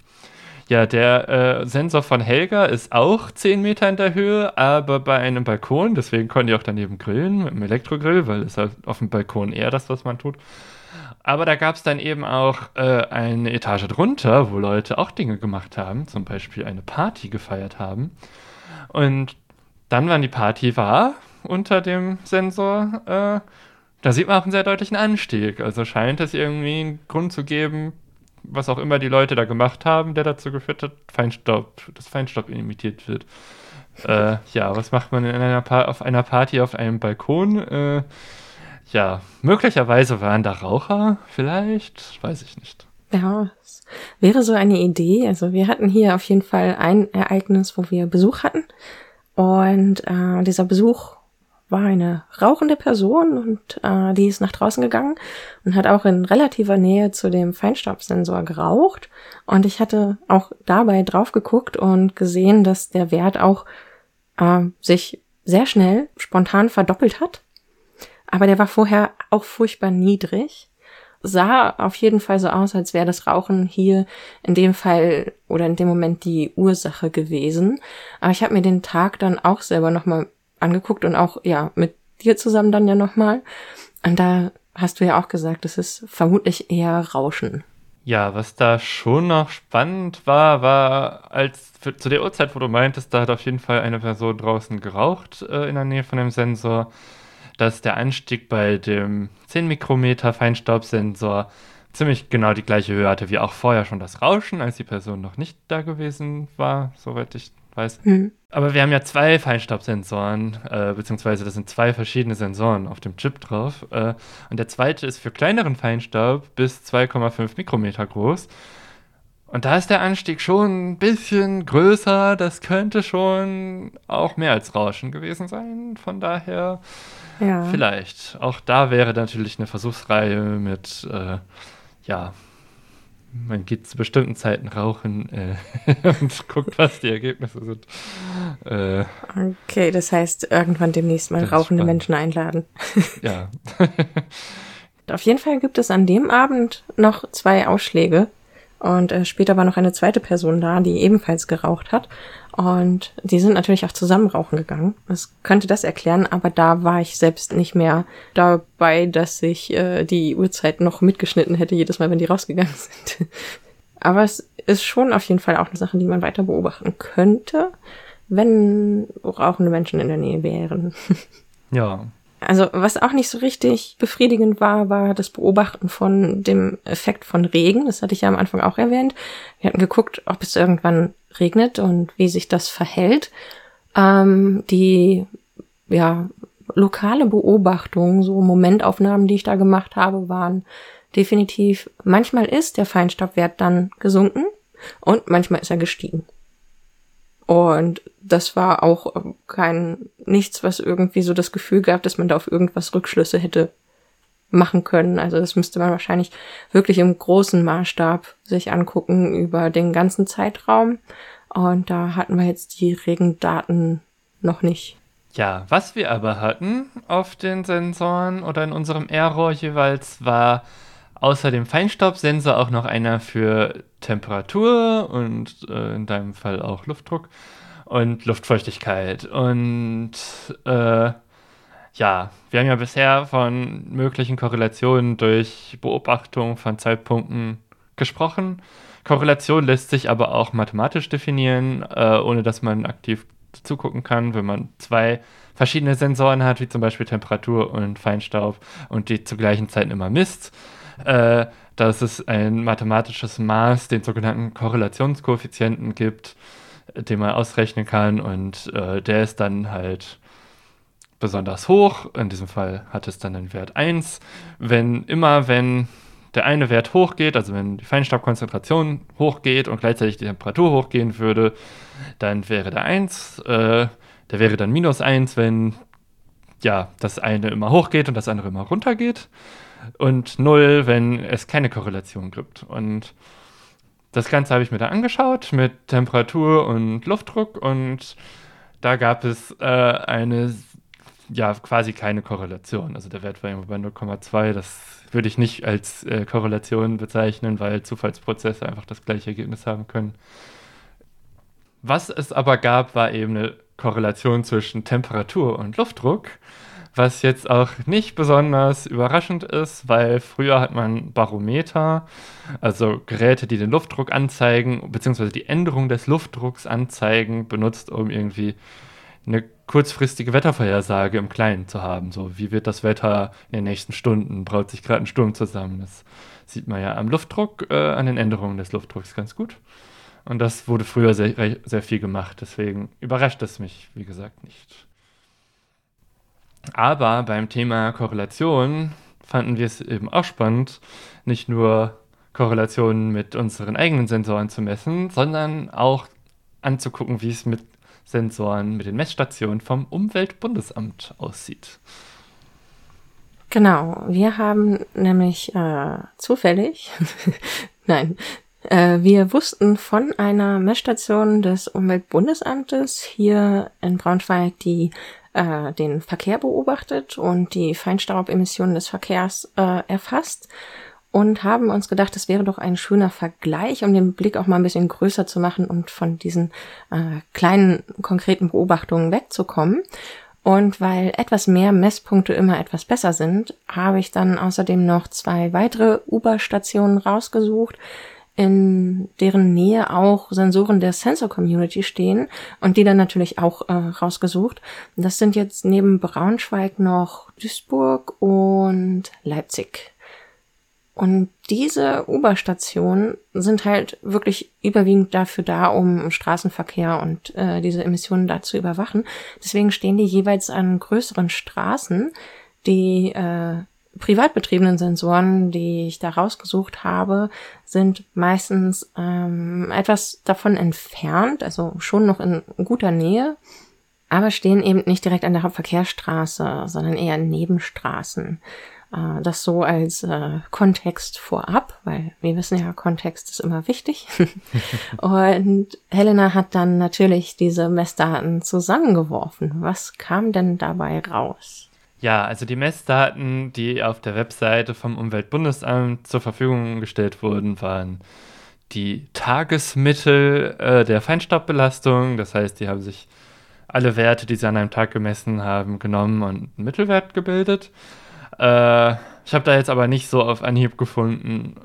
Ja, der äh, Sensor von Helga ist auch 10 Meter in der Höhe, aber bei einem Balkon, deswegen konnte ich auch daneben grillen mit einem Elektrogrill, weil es halt auf dem Balkon eher das, was man tut. Aber da gab es dann eben auch äh, eine Etage drunter, wo Leute auch Dinge gemacht haben, zum Beispiel eine Party gefeiert haben. Und dann, wann die Party war, unter dem Sensor, äh, da sieht man auch einen sehr deutlichen Anstieg. Also scheint es irgendwie einen Grund zu geben, was auch immer die Leute da gemacht haben, der dazu geführt hat, Feinstaub, dass Feinstaub imitiert wird. Äh, ja, was macht man in einer auf einer Party auf einem Balkon? Äh, ja, möglicherweise waren da Raucher, vielleicht, weiß ich nicht. Ja, es wäre so eine Idee. Also wir hatten hier auf jeden Fall ein Ereignis, wo wir Besuch hatten. Und äh, dieser Besuch war eine rauchende Person und äh, die ist nach draußen gegangen und hat auch in relativer Nähe zu dem Feinstaubsensor geraucht. Und ich hatte auch dabei drauf geguckt und gesehen, dass der Wert auch äh, sich sehr schnell spontan verdoppelt hat. Aber der war vorher auch furchtbar niedrig. Sah auf jeden Fall so aus, als wäre das Rauchen hier in dem Fall oder in dem Moment die Ursache gewesen. Aber ich habe mir den Tag dann auch selber nochmal angeguckt und auch, ja, mit dir zusammen dann ja nochmal. Und da hast du ja auch gesagt, es ist vermutlich eher Rauschen. Ja, was da schon noch spannend war, war, als für, zu der Uhrzeit, wo du meintest, da hat auf jeden Fall eine Person draußen geraucht äh, in der Nähe von dem Sensor, dass der Anstieg bei dem 10 Mikrometer Feinstaubsensor ziemlich genau die gleiche Höhe hatte wie auch vorher schon das Rauschen, als die Person noch nicht da gewesen war, soweit ich weiß. Mhm. Aber wir haben ja zwei Feinstaubsensoren, äh, beziehungsweise das sind zwei verschiedene Sensoren auf dem Chip drauf. Äh, und der zweite ist für kleineren Feinstaub bis 2,5 Mikrometer groß. Und da ist der Anstieg schon ein bisschen größer. Das könnte schon auch mehr als Rauschen gewesen sein. Von daher ja. vielleicht. Auch da wäre natürlich eine Versuchsreihe mit, äh, ja, man geht zu bestimmten Zeiten rauchen äh, und guckt, was die Ergebnisse sind. Äh, okay, das heißt, irgendwann demnächst mal rauchende Menschen einladen. ja. Auf jeden Fall gibt es an dem Abend noch zwei Ausschläge. Und äh, später war noch eine zweite Person da, die ebenfalls geraucht hat. Und die sind natürlich auch zusammen rauchen gegangen. Das könnte das erklären, aber da war ich selbst nicht mehr dabei, dass ich äh, die Uhrzeit noch mitgeschnitten hätte, jedes Mal, wenn die rausgegangen sind. aber es ist schon auf jeden Fall auch eine Sache, die man weiter beobachten könnte, wenn rauchende Menschen in der Nähe wären. ja, also was auch nicht so richtig befriedigend war, war das Beobachten von dem Effekt von Regen. Das hatte ich ja am Anfang auch erwähnt. Wir hatten geguckt, ob es irgendwann regnet und wie sich das verhält. Ähm, die ja lokale Beobachtung, so Momentaufnahmen, die ich da gemacht habe, waren definitiv. Manchmal ist der Feinstaubwert dann gesunken und manchmal ist er gestiegen. Und das war auch kein nichts, was irgendwie so das Gefühl gab, dass man da auf irgendwas Rückschlüsse hätte machen können. Also das müsste man wahrscheinlich wirklich im großen Maßstab sich angucken über den ganzen Zeitraum. Und da hatten wir jetzt die Regendaten noch nicht. Ja, was wir aber hatten auf den Sensoren oder in unserem Error jeweils war außer dem Feinstaubsensor auch noch einer für Temperatur und äh, in deinem Fall auch Luftdruck und Luftfeuchtigkeit. Und äh, ja, wir haben ja bisher von möglichen Korrelationen durch Beobachtung von Zeitpunkten gesprochen. Korrelation lässt sich aber auch mathematisch definieren, äh, ohne dass man aktiv zugucken kann, wenn man zwei verschiedene Sensoren hat, wie zum Beispiel Temperatur und Feinstaub, und die zur gleichen Zeit immer misst. Äh, dass es ein mathematisches Maß, den sogenannten Korrelationskoeffizienten gibt, den man ausrechnen kann und äh, der ist dann halt besonders hoch. In diesem Fall hat es dann den Wert 1. Wenn immer, wenn der eine Wert hochgeht, also wenn die Feinstaubkonzentration hochgeht und gleichzeitig die Temperatur hochgehen würde, dann wäre der 1. Äh, der wäre dann minus 1, wenn ja, das eine immer hochgeht und das andere immer runtergeht. Und 0, wenn es keine Korrelation gibt. Und das Ganze habe ich mir da angeschaut mit Temperatur und Luftdruck und da gab es äh, eine ja quasi keine Korrelation. Also der Wert war irgendwo bei 0,2. Das würde ich nicht als äh, Korrelation bezeichnen, weil Zufallsprozesse einfach das gleiche Ergebnis haben können. Was es aber gab, war eben eine Korrelation zwischen Temperatur und Luftdruck, was jetzt auch nicht besonders überraschend ist, weil früher hat man Barometer, also Geräte, die den Luftdruck anzeigen, beziehungsweise die Änderung des Luftdrucks anzeigen, benutzt, um irgendwie eine kurzfristige Wettervorhersage im Kleinen zu haben. So, wie wird das Wetter in den nächsten Stunden? Braut sich gerade ein Sturm zusammen? Das sieht man ja am Luftdruck, äh, an den Änderungen des Luftdrucks ganz gut. Und das wurde früher sehr, sehr viel gemacht. Deswegen überrascht es mich, wie gesagt, nicht. Aber beim Thema Korrelation fanden wir es eben auch spannend, nicht nur Korrelationen mit unseren eigenen Sensoren zu messen, sondern auch anzugucken, wie es mit Sensoren mit den Messstationen vom Umweltbundesamt aussieht. Genau, wir haben nämlich äh, zufällig, nein, äh, wir wussten von einer Messstation des Umweltbundesamtes hier in Braunschweig, die äh, den Verkehr beobachtet und die Feinstaubemissionen des Verkehrs äh, erfasst und haben uns gedacht, es wäre doch ein schöner Vergleich, um den Blick auch mal ein bisschen größer zu machen und von diesen äh, kleinen konkreten Beobachtungen wegzukommen. Und weil etwas mehr Messpunkte immer etwas besser sind, habe ich dann außerdem noch zwei weitere Uber-Stationen rausgesucht, in deren Nähe auch Sensoren der Sensor Community stehen und die dann natürlich auch äh, rausgesucht. Das sind jetzt neben Braunschweig noch Duisburg und Leipzig. Und diese Uber-Stationen sind halt wirklich überwiegend dafür da, um Straßenverkehr und äh, diese Emissionen da zu überwachen. Deswegen stehen die jeweils an größeren Straßen. Die äh, privat betriebenen Sensoren, die ich da rausgesucht habe, sind meistens ähm, etwas davon entfernt, also schon noch in guter Nähe, aber stehen eben nicht direkt an der Hauptverkehrsstraße, sondern eher in Nebenstraßen. Äh, das so als äh, Kontext vorab, weil wir wissen ja, Kontext ist immer wichtig. und Helena hat dann natürlich diese Messdaten zusammengeworfen. Was kam denn dabei raus? Ja, also die Messdaten, die auf der Webseite vom Umweltbundesamt zur Verfügung gestellt wurden, waren die Tagesmittel äh, der Feinstaubbelastung. Das heißt, die haben sich alle Werte, die sie an einem Tag gemessen haben, genommen und einen Mittelwert gebildet. Äh, ich habe da jetzt aber nicht so auf Anhieb gefunden,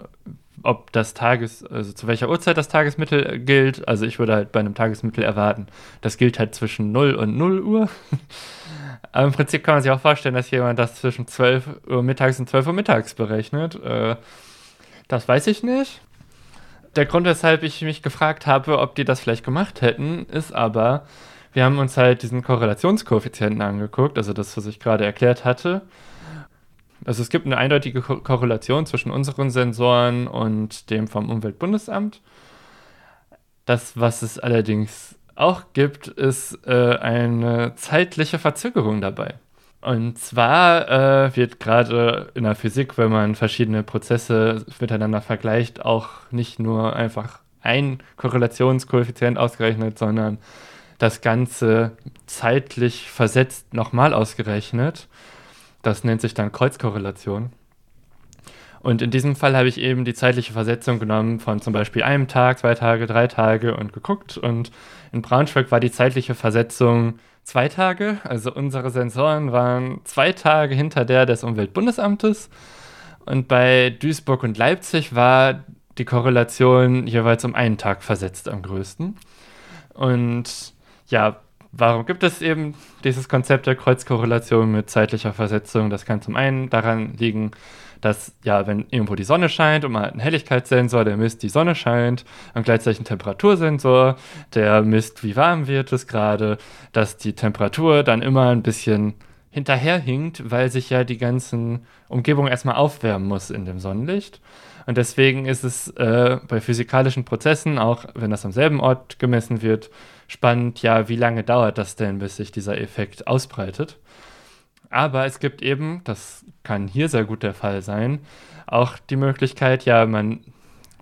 ob das Tages, also zu welcher Uhrzeit das Tagesmittel gilt. Also ich würde halt bei einem Tagesmittel erwarten, das gilt halt zwischen 0 und 0 Uhr. aber im Prinzip kann man sich auch vorstellen, dass jemand das zwischen 12 Uhr mittags und 12 Uhr mittags berechnet. Äh, das weiß ich nicht. Der Grund, weshalb ich mich gefragt habe, ob die das vielleicht gemacht hätten, ist aber, wir haben uns halt diesen Korrelationskoeffizienten angeguckt, also das, was ich gerade erklärt hatte. Also es gibt eine eindeutige Ko Korrelation zwischen unseren Sensoren und dem vom Umweltbundesamt. Das, was es allerdings auch gibt, ist äh, eine zeitliche Verzögerung dabei. Und zwar äh, wird gerade in der Physik, wenn man verschiedene Prozesse miteinander vergleicht, auch nicht nur einfach ein Korrelationskoeffizient ausgerechnet, sondern das Ganze zeitlich versetzt nochmal ausgerechnet. Das nennt sich dann Kreuzkorrelation. Und in diesem Fall habe ich eben die zeitliche Versetzung genommen von zum Beispiel einem Tag, zwei Tage, drei Tage und geguckt. Und in Braunschweig war die zeitliche Versetzung zwei Tage. Also unsere Sensoren waren zwei Tage hinter der des Umweltbundesamtes. Und bei Duisburg und Leipzig war die Korrelation jeweils um einen Tag versetzt am größten. Und ja, warum gibt es eben dieses Konzept der Kreuzkorrelation mit zeitlicher Versetzung? Das kann zum einen daran liegen, dass ja, wenn irgendwo die Sonne scheint und man hat einen Helligkeitssensor, der misst, die Sonne scheint, und gleichzeitig einen Temperatursensor, der misst, wie warm wird es gerade, dass die Temperatur dann immer ein bisschen hinterherhinkt, weil sich ja die ganzen Umgebung erstmal aufwärmen muss in dem Sonnenlicht. Und deswegen ist es äh, bei physikalischen Prozessen, auch wenn das am selben Ort gemessen wird, spannend, ja, wie lange dauert das denn, bis sich dieser Effekt ausbreitet. Aber es gibt eben, das kann hier sehr gut der Fall sein, auch die Möglichkeit, ja, man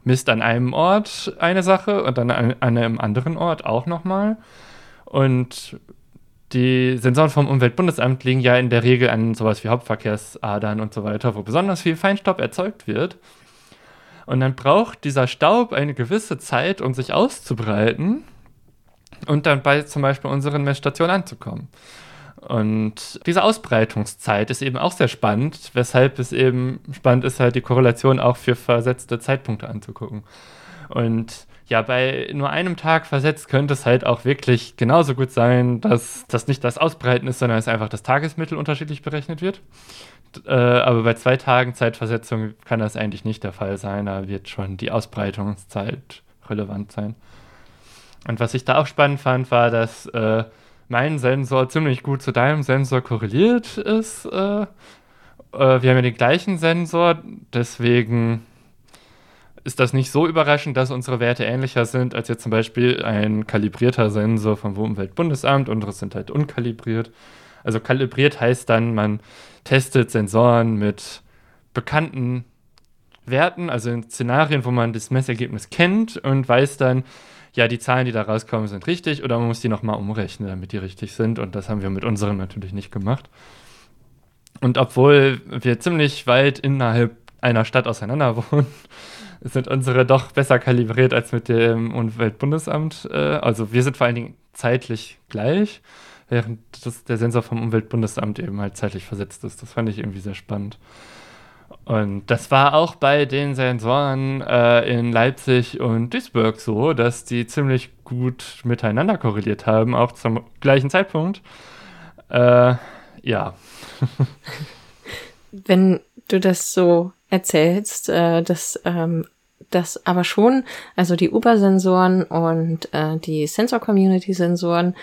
misst an einem Ort eine Sache und dann an, einem anderen Ort auch nochmal. Und die Sensoren vom Umweltbundesamt liegen ja in der Regel an sowas wie Hauptverkehrsadern und so weiter, wo besonders viel Feinstaub erzeugt wird. Und dann braucht dieser Staub eine gewisse Zeit, um sich auszubreiten und dann bei zum Beispiel unseren Messstationen anzukommen. Und diese Ausbreitungszeit ist eben auch sehr spannend, weshalb es eben spannend ist, halt die Korrelation auch für versetzte Zeitpunkte anzugucken. Und ja, bei nur einem Tag versetzt könnte es halt auch wirklich genauso gut sein, dass das nicht das Ausbreiten ist, sondern es einfach das Tagesmittel unterschiedlich berechnet wird. Äh, aber bei zwei Tagen Zeitversetzung kann das eigentlich nicht der Fall sein. Da wird schon die Ausbreitungszeit relevant sein. Und was ich da auch spannend fand, war, dass äh, mein Sensor ziemlich gut zu deinem Sensor korreliert ist. Äh, äh, wir haben ja den gleichen Sensor, deswegen ist das nicht so überraschend, dass unsere Werte ähnlicher sind als jetzt zum Beispiel ein kalibrierter Sensor vom Umweltbundesamt. Unsere sind halt unkalibriert. Also kalibriert heißt dann, man testet Sensoren mit bekannten Werten, also in Szenarien, wo man das Messergebnis kennt und weiß dann, ja, die Zahlen, die da rauskommen, sind richtig oder man muss die nochmal umrechnen, damit die richtig sind. Und das haben wir mit unseren natürlich nicht gemacht. Und obwohl wir ziemlich weit innerhalb einer Stadt auseinander wohnen, sind unsere doch besser kalibriert als mit dem Umweltbundesamt. Äh, also wir sind vor allen Dingen zeitlich gleich, während das, der Sensor vom Umweltbundesamt eben halt zeitlich versetzt ist. Das fand ich irgendwie sehr spannend. Und das war auch bei den Sensoren äh, in Leipzig und Duisburg so, dass die ziemlich gut miteinander korreliert haben, auch zum gleichen Zeitpunkt. Äh, ja. Wenn du das so erzählst, äh, dass ähm, das aber schon, also die Uber-Sensoren und äh, die Sensor-Community-Sensoren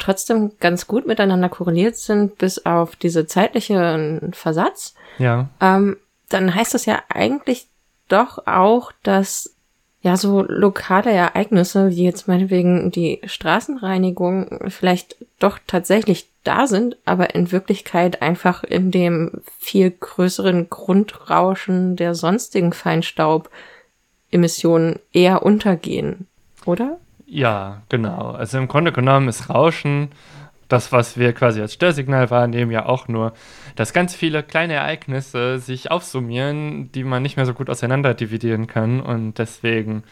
trotzdem ganz gut miteinander korreliert sind, bis auf diese zeitliche Versatz. Ja. Ähm, dann heißt das ja eigentlich doch auch, dass ja so lokale Ereignisse wie jetzt meinetwegen die Straßenreinigung vielleicht doch tatsächlich da sind, aber in Wirklichkeit einfach in dem viel größeren Grundrauschen der sonstigen Feinstaubemissionen eher untergehen, oder? Ja, genau. Also im Grunde genommen ist Rauschen das, was wir quasi als Störsignal wahrnehmen, ja auch nur, dass ganz viele kleine Ereignisse sich aufsummieren, die man nicht mehr so gut auseinander dividieren kann. Und deswegen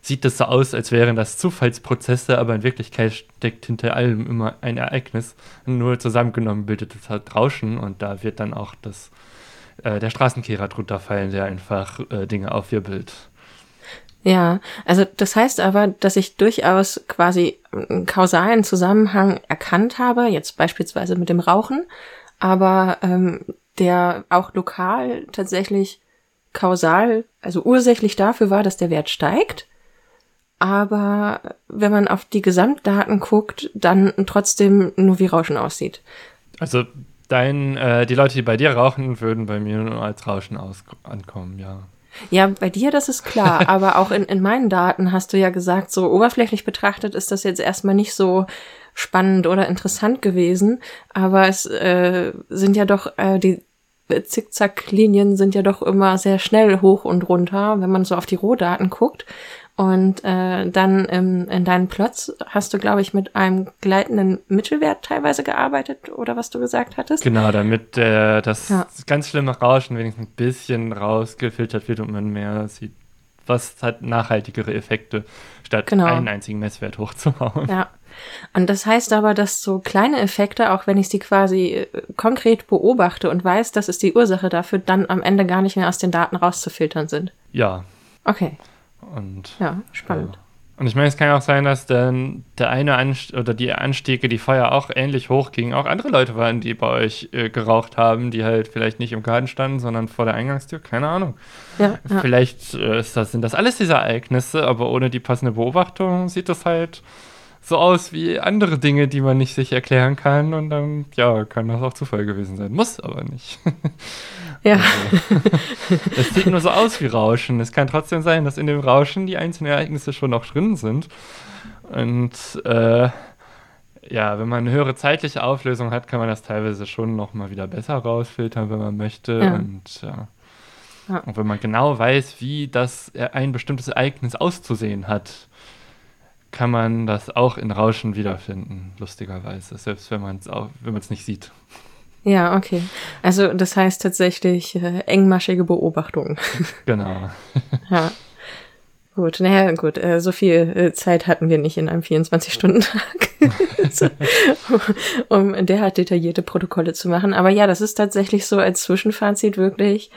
sieht es so aus, als wären das Zufallsprozesse, aber in Wirklichkeit steckt hinter allem immer ein Ereignis. Nur zusammengenommen bildet es halt Rauschen und da wird dann auch das, äh, der Straßenkehrer drunter fallen, der einfach äh, Dinge aufwirbelt. Ja, also das heißt aber, dass ich durchaus quasi einen kausalen Zusammenhang erkannt habe, jetzt beispielsweise mit dem Rauchen, aber ähm, der auch lokal tatsächlich kausal, also ursächlich dafür war, dass der Wert steigt. Aber wenn man auf die Gesamtdaten guckt, dann trotzdem nur wie Rauschen aussieht. Also dein, äh, die Leute, die bei dir rauchen, würden bei mir nur als Rauschen aus ankommen, ja. Ja, bei dir, das ist klar. aber auch in, in meinen Daten hast du ja gesagt, so oberflächlich betrachtet ist das jetzt erstmal nicht so spannend oder interessant gewesen. Aber es äh, sind ja doch, äh, die Zickzacklinien sind ja doch immer sehr schnell hoch und runter, wenn man so auf die Rohdaten guckt. Und äh, dann im, in deinen Plots hast du, glaube ich, mit einem gleitenden Mittelwert teilweise gearbeitet oder was du gesagt hattest. Genau, damit äh, das ja. ganz schlimme Rauschen wenigstens ein bisschen rausgefiltert wird und man mehr sieht, was hat nachhaltigere Effekte, statt genau. einen einzigen Messwert hochzuhauen. Ja, Und das heißt aber, dass so kleine Effekte, auch wenn ich sie quasi äh, konkret beobachte und weiß, das ist die Ursache dafür, dann am Ende gar nicht mehr aus den Daten rauszufiltern sind. Ja. Okay. Und ja, spannend. Ja. Und ich meine, es kann ja auch sein, dass dann der eine Anst oder die Anstiege, die Feuer auch ähnlich hoch gingen, auch andere Leute waren, die bei euch äh, geraucht haben, die halt vielleicht nicht im Garten standen, sondern vor der Eingangstür. Keine Ahnung. Ja, ja. Vielleicht äh, das, sind das alles diese Ereignisse, aber ohne die passende Beobachtung sieht das halt so aus wie andere Dinge, die man nicht sich erklären kann. Und dann, ja, kann das auch Zufall gewesen sein. Muss aber nicht. Ja. Also, es sieht nur so aus wie Rauschen. Es kann trotzdem sein, dass in dem Rauschen die einzelnen Ereignisse schon noch drin sind. Und äh, ja, wenn man eine höhere zeitliche Auflösung hat, kann man das teilweise schon noch mal wieder besser rausfiltern, wenn man möchte. Ja. Und ja. ja. Und wenn man genau weiß, wie das ein bestimmtes Ereignis auszusehen hat, kann man das auch in Rauschen wiederfinden, lustigerweise, selbst wenn man es auch, wenn man es nicht sieht. Ja, okay. Also das heißt tatsächlich äh, engmaschige Beobachtung. Genau. ja. Gut, naja, gut, äh, so viel äh, Zeit hatten wir nicht in einem 24-Stunden-Tag, so, um derart detaillierte Protokolle zu machen. Aber ja, das ist tatsächlich so als Zwischenfazit wirklich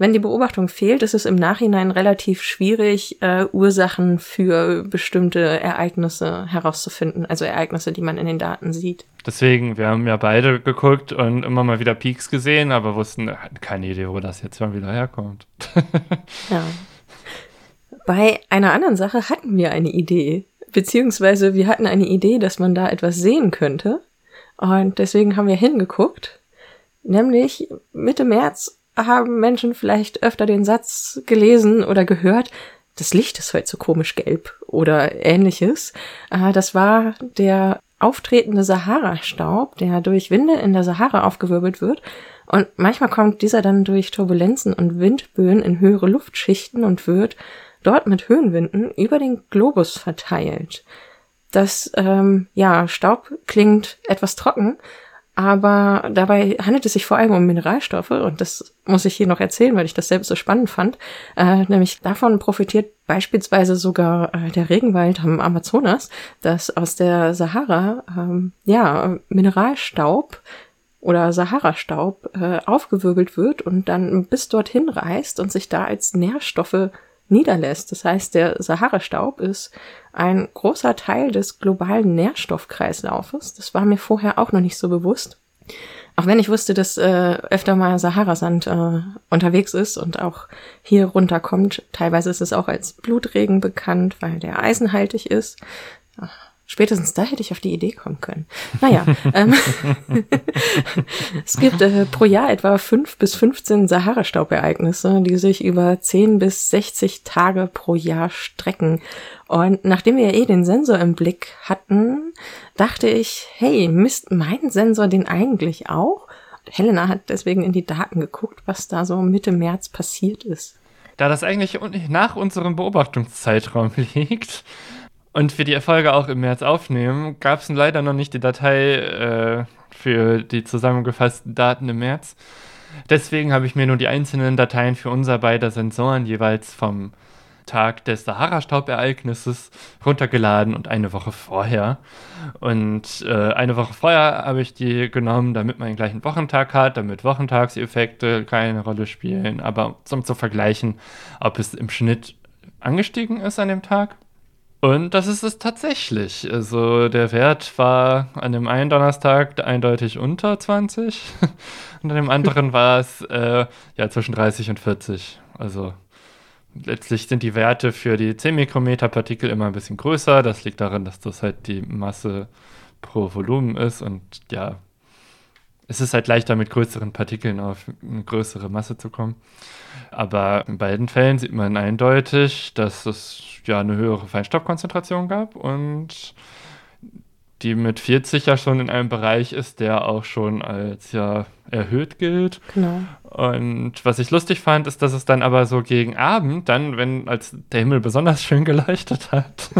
wenn die Beobachtung fehlt, ist es im Nachhinein relativ schwierig, äh, Ursachen für bestimmte Ereignisse herauszufinden, also Ereignisse, die man in den Daten sieht. Deswegen, wir haben ja beide geguckt und immer mal wieder Peaks gesehen, aber wussten keine Idee, wo das jetzt mal wieder herkommt. ja. Bei einer anderen Sache hatten wir eine Idee, beziehungsweise wir hatten eine Idee, dass man da etwas sehen könnte. Und deswegen haben wir hingeguckt. Nämlich Mitte März haben Menschen vielleicht öfter den Satz gelesen oder gehört, das Licht ist heute so komisch gelb oder ähnliches. Äh, das war der auftretende Sahara-Staub, der durch Winde in der Sahara aufgewirbelt wird. Und manchmal kommt dieser dann durch Turbulenzen und Windböen in höhere Luftschichten und wird dort mit Höhenwinden über den Globus verteilt. Das ähm, ja, Staub klingt etwas trocken, aber dabei handelt es sich vor allem um Mineralstoffe und das muss ich hier noch erzählen, weil ich das selbst so spannend fand. Äh, nämlich davon profitiert beispielsweise sogar äh, der Regenwald am Amazonas, dass aus der Sahara ähm, ja Mineralstaub oder Sahara-Staub äh, aufgewirbelt wird und dann bis dorthin reist und sich da als Nährstoffe niederlässt. Das heißt, der Sahara-Staub ist ein großer Teil des globalen Nährstoffkreislaufes. Das war mir vorher auch noch nicht so bewusst. Auch wenn ich wusste, dass äh, öfter mal Saharasand äh, unterwegs ist und auch hier runterkommt. Teilweise ist es auch als Blutregen bekannt, weil der eisenhaltig ist. Spätestens da hätte ich auf die Idee kommen können. Naja, ähm, es gibt äh, pro Jahr etwa fünf bis 15 Sahara-Staubereignisse, die sich über 10 bis 60 Tage pro Jahr strecken. Und nachdem wir ja eh den Sensor im Blick hatten, dachte ich, hey, misst mein Sensor den eigentlich auch? Helena hat deswegen in die Daten geguckt, was da so Mitte März passiert ist. Da das eigentlich nach unserem Beobachtungszeitraum liegt, und wir die Folge auch im März aufnehmen, gab es leider noch nicht die Datei äh, für die zusammengefassten Daten im März. Deswegen habe ich mir nur die einzelnen Dateien für unser beider Sensoren jeweils vom Tag des Sahara-Staubereignisses runtergeladen und eine Woche vorher. Und äh, eine Woche vorher habe ich die genommen, damit man den gleichen Wochentag hat, damit Wochentagseffekte keine Rolle spielen, aber zum zu vergleichen, ob es im Schnitt angestiegen ist an dem Tag und das ist es tatsächlich. Also der Wert war an dem einen Donnerstag eindeutig unter 20 und an dem anderen war es äh, ja zwischen 30 und 40. Also letztlich sind die Werte für die 10 Mikrometer Partikel immer ein bisschen größer. Das liegt daran, dass das halt die Masse pro Volumen ist und ja, es ist halt leichter mit größeren Partikeln auf eine größere Masse zu kommen. Aber in beiden Fällen sieht man eindeutig, dass es ja eine höhere Feinstaubkonzentration gab und die mit 40 ja schon in einem Bereich ist, der auch schon als ja erhöht gilt. Genau. Und was ich lustig fand, ist, dass es dann aber so gegen Abend, dann, wenn als der Himmel besonders schön geleuchtet hat,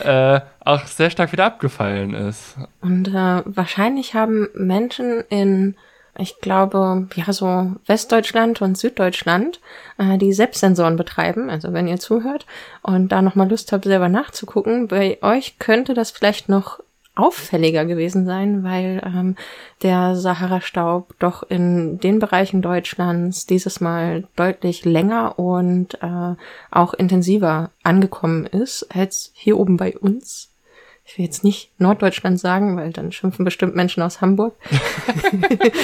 äh, auch sehr stark wieder abgefallen ist. Und äh, wahrscheinlich haben Menschen in ich glaube, ja, so Westdeutschland und Süddeutschland, äh, die Selbstsensoren betreiben, also wenn ihr zuhört und da nochmal Lust habt, selber nachzugucken, bei euch könnte das vielleicht noch auffälliger gewesen sein, weil ähm, der Sahara-Staub doch in den Bereichen Deutschlands dieses Mal deutlich länger und äh, auch intensiver angekommen ist als hier oben bei uns. Ich will jetzt nicht Norddeutschland sagen, weil dann schimpfen bestimmt Menschen aus Hamburg.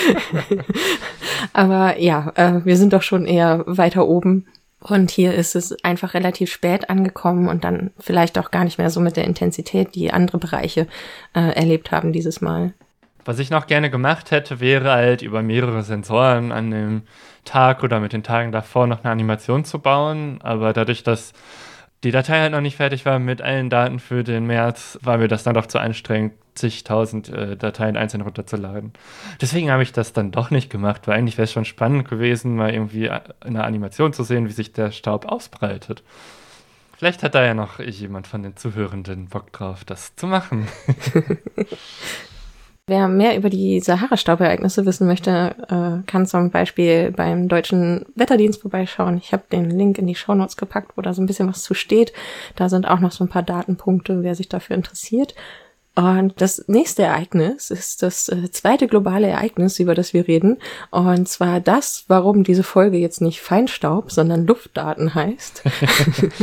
Aber ja, äh, wir sind doch schon eher weiter oben. Und hier ist es einfach relativ spät angekommen und dann vielleicht auch gar nicht mehr so mit der Intensität, die andere Bereiche äh, erlebt haben dieses Mal. Was ich noch gerne gemacht hätte, wäre halt über mehrere Sensoren an dem Tag oder mit den Tagen davor noch eine Animation zu bauen. Aber dadurch, dass die Datei halt noch nicht fertig war mit allen Daten für den März, war mir das dann doch zu anstrengend, zigtausend äh, Dateien einzeln runterzuladen. Deswegen habe ich das dann doch nicht gemacht, weil eigentlich wäre es schon spannend gewesen, mal irgendwie eine Animation zu sehen, wie sich der Staub ausbreitet. Vielleicht hat da ja noch jemand von den Zuhörenden Bock drauf, das zu machen. Wer mehr über die Sahara-Staubereignisse wissen möchte, äh, kann zum Beispiel beim Deutschen Wetterdienst vorbeischauen. Ich habe den Link in die Shownotes gepackt, wo da so ein bisschen was zu steht. Da sind auch noch so ein paar Datenpunkte, wer sich dafür interessiert. Und das nächste Ereignis ist das äh, zweite globale Ereignis, über das wir reden. Und zwar das, warum diese Folge jetzt nicht Feinstaub, sondern Luftdaten heißt.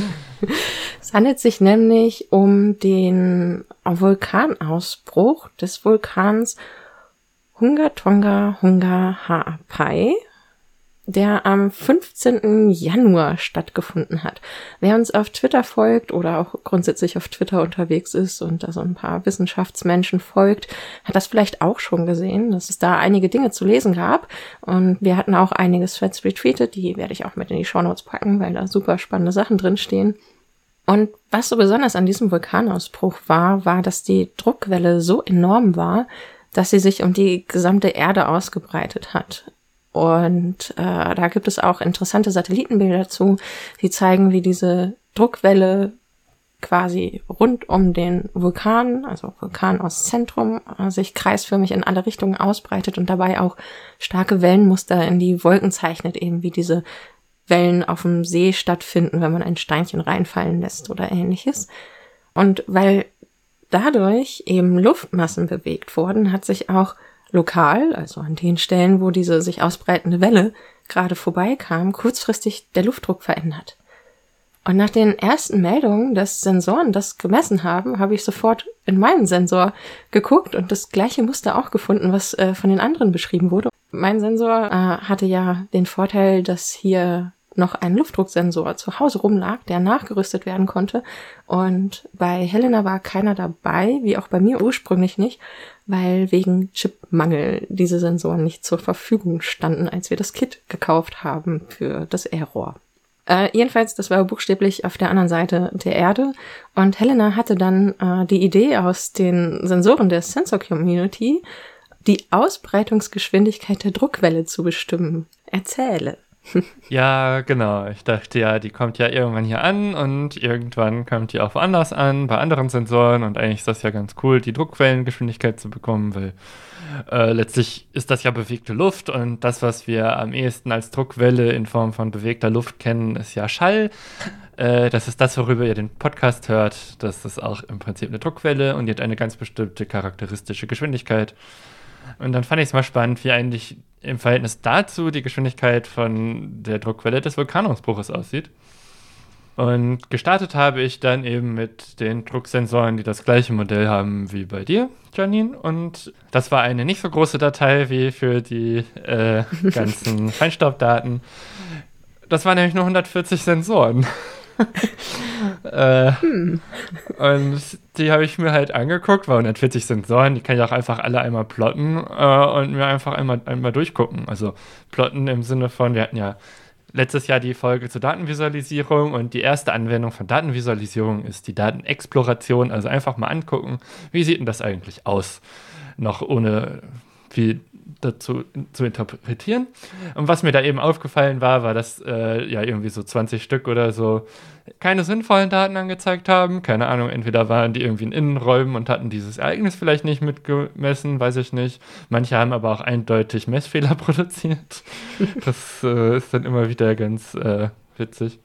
es handelt sich nämlich um den Vulkanausbruch des Vulkans Hunga Tonga Hunga Ha'apai der am 15. Januar stattgefunden hat. Wer uns auf Twitter folgt oder auch grundsätzlich auf Twitter unterwegs ist und da so ein paar Wissenschaftsmenschen folgt, hat das vielleicht auch schon gesehen, dass es da einige Dinge zu lesen gab. Und wir hatten auch einige Threads retweetet, die werde ich auch mit in die Shownotes packen, weil da super spannende Sachen drinstehen. Und was so besonders an diesem Vulkanausbruch war, war, dass die Druckwelle so enorm war, dass sie sich um die gesamte Erde ausgebreitet hat. Und äh, da gibt es auch interessante Satellitenbilder zu, die zeigen, wie diese Druckwelle quasi rund um den Vulkan, also Vulkan aus Zentrum, äh, sich kreisförmig in alle Richtungen ausbreitet und dabei auch starke Wellenmuster in die Wolken zeichnet, eben wie diese Wellen auf dem See stattfinden, wenn man ein Steinchen reinfallen lässt oder ähnliches. Und weil dadurch eben Luftmassen bewegt wurden, hat sich auch lokal, also an den Stellen, wo diese sich ausbreitende Welle gerade vorbeikam, kurzfristig der Luftdruck verändert. Und nach den ersten Meldungen, dass Sensoren das gemessen haben, habe ich sofort in meinen Sensor geguckt und das gleiche Muster auch gefunden, was äh, von den anderen beschrieben wurde. Mein Sensor äh, hatte ja den Vorteil, dass hier noch ein Luftdrucksensor zu Hause rumlag, der nachgerüstet werden konnte. Und bei Helena war keiner dabei, wie auch bei mir ursprünglich nicht weil wegen Chipmangel diese Sensoren nicht zur Verfügung standen, als wir das Kit gekauft haben für das Error. Äh, jedenfalls, das war buchstäblich auf der anderen Seite der Erde und Helena hatte dann äh, die Idee aus den Sensoren der Sensor Community, die Ausbreitungsgeschwindigkeit der Druckwelle zu bestimmen. Erzähle. ja, genau. Ich dachte ja, die kommt ja irgendwann hier an und irgendwann kommt die auch woanders an, bei anderen Sensoren. Und eigentlich ist das ja ganz cool, die Druckwellengeschwindigkeit zu bekommen, weil äh, letztlich ist das ja bewegte Luft und das, was wir am ehesten als Druckwelle in Form von bewegter Luft kennen, ist ja Schall. Äh, das ist das, worüber ihr den Podcast hört. Das ist auch im Prinzip eine Druckwelle und die hat eine ganz bestimmte charakteristische Geschwindigkeit. Und dann fand ich es mal spannend, wie eigentlich im Verhältnis dazu die Geschwindigkeit von der Druckwelle des Vulkanausbruches aussieht. Und gestartet habe ich dann eben mit den Drucksensoren, die das gleiche Modell haben wie bei dir, Janine. Und das war eine nicht so große Datei wie für die äh, ganzen Feinstaubdaten. Das waren nämlich nur 140 Sensoren. äh, hm. Und die habe ich mir halt angeguckt, weil 140 Sensoren, die kann ich auch einfach alle einmal plotten äh, und mir einfach einmal, einmal durchgucken. Also plotten im Sinne von, wir hatten ja letztes Jahr die Folge zur Datenvisualisierung und die erste Anwendung von Datenvisualisierung ist die Datenexploration, also einfach mal angucken, wie sieht denn das eigentlich aus? Noch ohne viel dazu zu interpretieren. Und was mir da eben aufgefallen war, war, dass äh, ja irgendwie so 20 Stück oder so keine sinnvollen Daten angezeigt haben. Keine Ahnung, entweder waren die irgendwie in Innenräumen und hatten dieses Ereignis vielleicht nicht mitgemessen, weiß ich nicht. Manche haben aber auch eindeutig Messfehler produziert. Das äh, ist dann immer wieder ganz äh, witzig.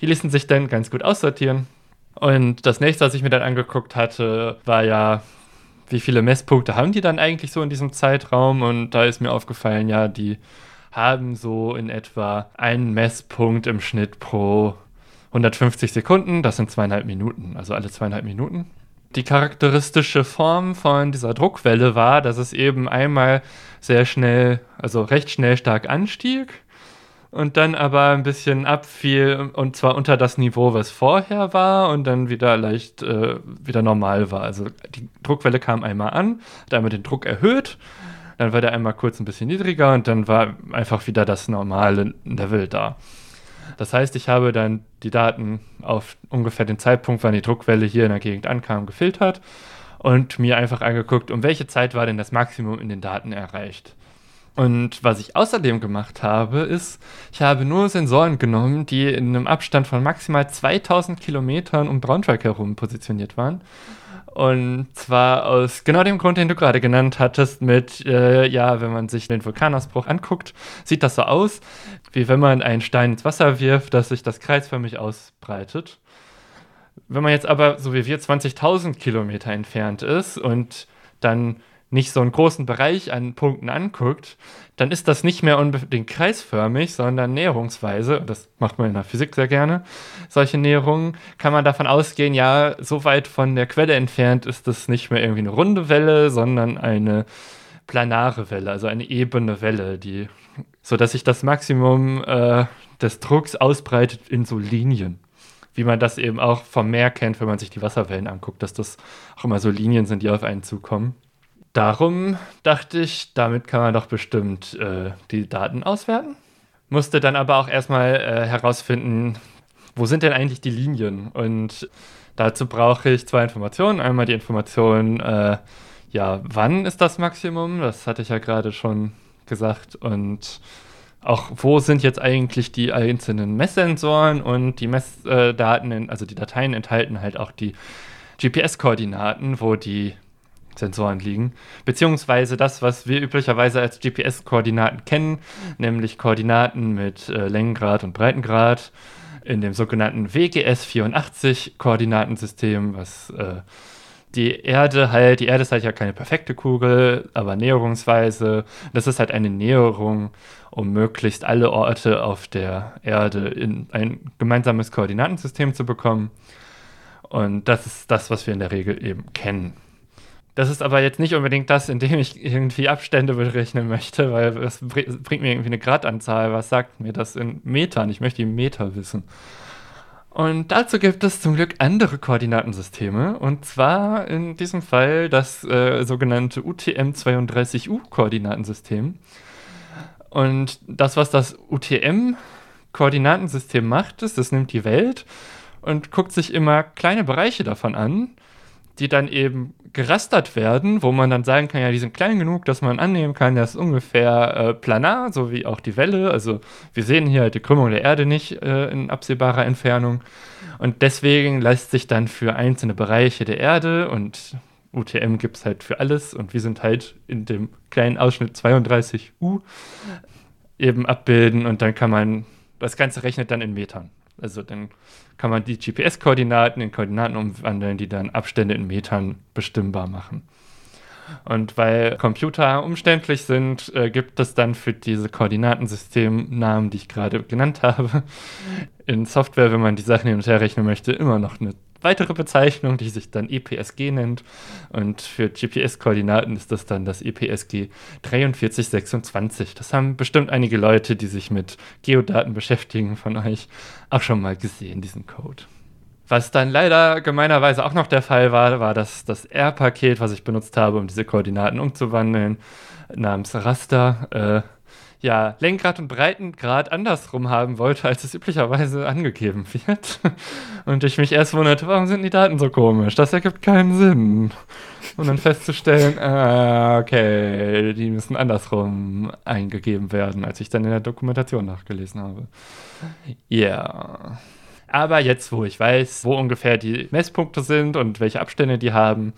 Die ließen sich dann ganz gut aussortieren. Und das nächste, was ich mir dann angeguckt hatte, war ja wie viele Messpunkte haben die dann eigentlich so in diesem Zeitraum? Und da ist mir aufgefallen, ja, die haben so in etwa einen Messpunkt im Schnitt pro 150 Sekunden. Das sind zweieinhalb Minuten, also alle zweieinhalb Minuten. Die charakteristische Form von dieser Druckwelle war, dass es eben einmal sehr schnell, also recht schnell stark anstieg und dann aber ein bisschen abfiel und zwar unter das Niveau, was vorher war und dann wieder leicht äh, wieder normal war. Also die Druckwelle kam einmal an, hat einmal den Druck erhöht, dann war der einmal kurz ein bisschen niedriger und dann war einfach wieder das normale Level da. Das heißt, ich habe dann die Daten auf ungefähr den Zeitpunkt, wann die Druckwelle hier in der Gegend ankam, gefiltert und mir einfach angeguckt, um welche Zeit war denn das Maximum in den Daten erreicht. Und was ich außerdem gemacht habe, ist, ich habe nur Sensoren genommen, die in einem Abstand von maximal 2000 Kilometern um Braunschweig herum positioniert waren. Und zwar aus genau dem Grund, den du gerade genannt hattest, mit, äh, ja, wenn man sich den Vulkanausbruch anguckt, sieht das so aus, wie wenn man einen Stein ins Wasser wirft, dass sich das kreisförmig ausbreitet. Wenn man jetzt aber, so wie wir, 20.000 Kilometer entfernt ist und dann nicht so einen großen Bereich an Punkten anguckt, dann ist das nicht mehr unbedingt kreisförmig, sondern näherungsweise, das macht man in der Physik sehr gerne, solche Näherungen, kann man davon ausgehen, ja, so weit von der Quelle entfernt ist das nicht mehr irgendwie eine runde Welle, sondern eine planare Welle, also eine ebene Welle, die, sodass sich das Maximum äh, des Drucks ausbreitet in so Linien. Wie man das eben auch vom Meer kennt, wenn man sich die Wasserwellen anguckt, dass das auch immer so Linien sind, die auf einen zukommen darum dachte ich, damit kann man doch bestimmt äh, die Daten auswerten. Musste dann aber auch erstmal äh, herausfinden, wo sind denn eigentlich die Linien? Und dazu brauche ich zwei Informationen. Einmal die Information, äh, ja, wann ist das Maximum? Das hatte ich ja gerade schon gesagt. Und auch, wo sind jetzt eigentlich die einzelnen Messsensoren und die Messdaten, also die Dateien enthalten halt auch die GPS-Koordinaten, wo die Sensoren liegen. Beziehungsweise das, was wir üblicherweise als GPS-Koordinaten kennen, nämlich Koordinaten mit äh, Längengrad und Breitengrad in dem sogenannten WGS 84 Koordinatensystem, was äh, die Erde halt, die Erde ist halt ja keine perfekte Kugel, aber näherungsweise, das ist halt eine Näherung, um möglichst alle Orte auf der Erde in ein gemeinsames Koordinatensystem zu bekommen. Und das ist das, was wir in der Regel eben kennen. Das ist aber jetzt nicht unbedingt das, in dem ich irgendwie Abstände berechnen möchte, weil das bringt mir irgendwie eine Gradanzahl. Was sagt mir das in Metern? Ich möchte die Meter wissen. Und dazu gibt es zum Glück andere Koordinatensysteme. Und zwar in diesem Fall das äh, sogenannte UTM32U-Koordinatensystem. Und das, was das UTM-Koordinatensystem macht, ist, es nimmt die Welt und guckt sich immer kleine Bereiche davon an die dann eben gerastert werden, wo man dann sagen kann, ja, die sind klein genug, dass man annehmen kann, das ist ungefähr äh, planar, so wie auch die Welle. Also wir sehen hier halt die Krümmung der Erde nicht äh, in absehbarer Entfernung. Und deswegen lässt sich dann für einzelne Bereiche der Erde und UTM gibt es halt für alles und wir sind halt in dem kleinen Ausschnitt 32U eben abbilden und dann kann man, das Ganze rechnet dann in Metern. Also dann kann man die GPS-Koordinaten in Koordinaten umwandeln, die dann Abstände in Metern bestimmbar machen. Und weil Computer umständlich sind, äh, gibt es dann für diese Koordinatensystemnamen, die ich gerade genannt habe, in Software, wenn man die Sachen hin und her rechnen möchte, immer noch eine weitere Bezeichnung, die sich dann EPSG nennt. Und für GPS-Koordinaten ist das dann das EPSG 4326. Das haben bestimmt einige Leute, die sich mit Geodaten beschäftigen, von euch auch schon mal gesehen, diesen Code. Was dann leider gemeinerweise auch noch der Fall war, war das, das R-Paket, was ich benutzt habe, um diese Koordinaten umzuwandeln, namens Raster. Äh, ja, Lenkrad und Breitengrad andersrum haben wollte, als es üblicherweise angegeben wird. Und ich mich erst wunderte, warum sind die Daten so komisch? Das ergibt keinen Sinn. Und dann festzustellen, ah, okay, die müssen andersrum eingegeben werden, als ich dann in der Dokumentation nachgelesen habe. Ja. Yeah. Aber jetzt, wo ich weiß, wo ungefähr die Messpunkte sind und welche Abstände die haben,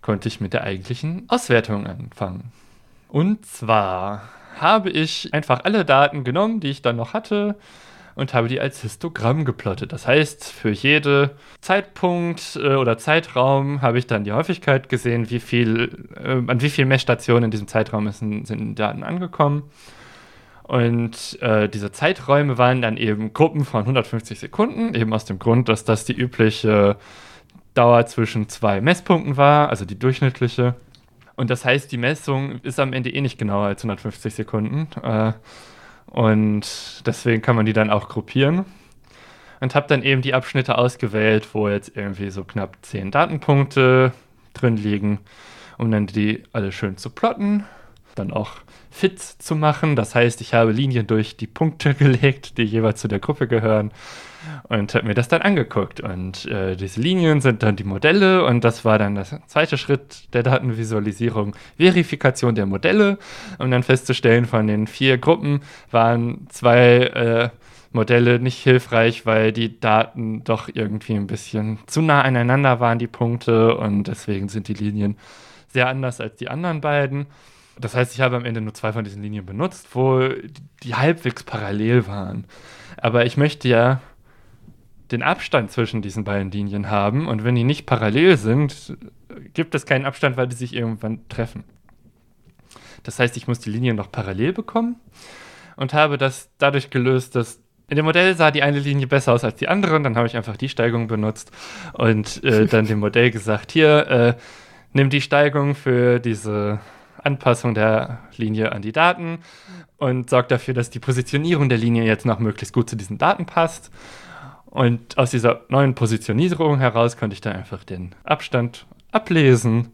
konnte ich mit der eigentlichen Auswertung anfangen. Und zwar habe ich einfach alle Daten genommen, die ich dann noch hatte und habe die als Histogramm geplottet. Das heißt, für jede Zeitpunkt äh, oder Zeitraum habe ich dann die Häufigkeit gesehen, wie viel, äh, an wie vielen Messstationen in diesem Zeitraum sind, sind Daten angekommen. Und äh, diese Zeiträume waren dann eben Gruppen von 150 Sekunden, eben aus dem Grund, dass das die übliche Dauer zwischen zwei Messpunkten war, also die durchschnittliche. Und das heißt, die Messung ist am Ende eh nicht genauer als 150 Sekunden. Äh, und deswegen kann man die dann auch gruppieren. Und habe dann eben die Abschnitte ausgewählt, wo jetzt irgendwie so knapp 10 Datenpunkte drin liegen, um dann die alle schön zu plotten. Dann auch fit zu machen. Das heißt, ich habe Linien durch die Punkte gelegt, die jeweils zu der Gruppe gehören und habe mir das dann angeguckt. Und äh, diese Linien sind dann die Modelle und das war dann der zweite Schritt der Datenvisualisierung, Verifikation der Modelle, um dann festzustellen, von den vier Gruppen waren zwei äh, Modelle nicht hilfreich, weil die Daten doch irgendwie ein bisschen zu nah aneinander waren, die Punkte, und deswegen sind die Linien sehr anders als die anderen beiden. Das heißt, ich habe am Ende nur zwei von diesen Linien benutzt, wo die halbwegs parallel waren. Aber ich möchte ja den Abstand zwischen diesen beiden Linien haben und wenn die nicht parallel sind, gibt es keinen Abstand, weil die sich irgendwann treffen. Das heißt, ich muss die Linien noch parallel bekommen und habe das dadurch gelöst, dass in dem Modell sah die eine Linie besser aus als die andere und dann habe ich einfach die Steigung benutzt und äh, dann dem Modell gesagt, hier, äh, nimm die Steigung für diese Anpassung der Linie an die Daten und sorg dafür, dass die Positionierung der Linie jetzt noch möglichst gut zu diesen Daten passt. Und aus dieser neuen Positionierung heraus konnte ich dann einfach den Abstand ablesen,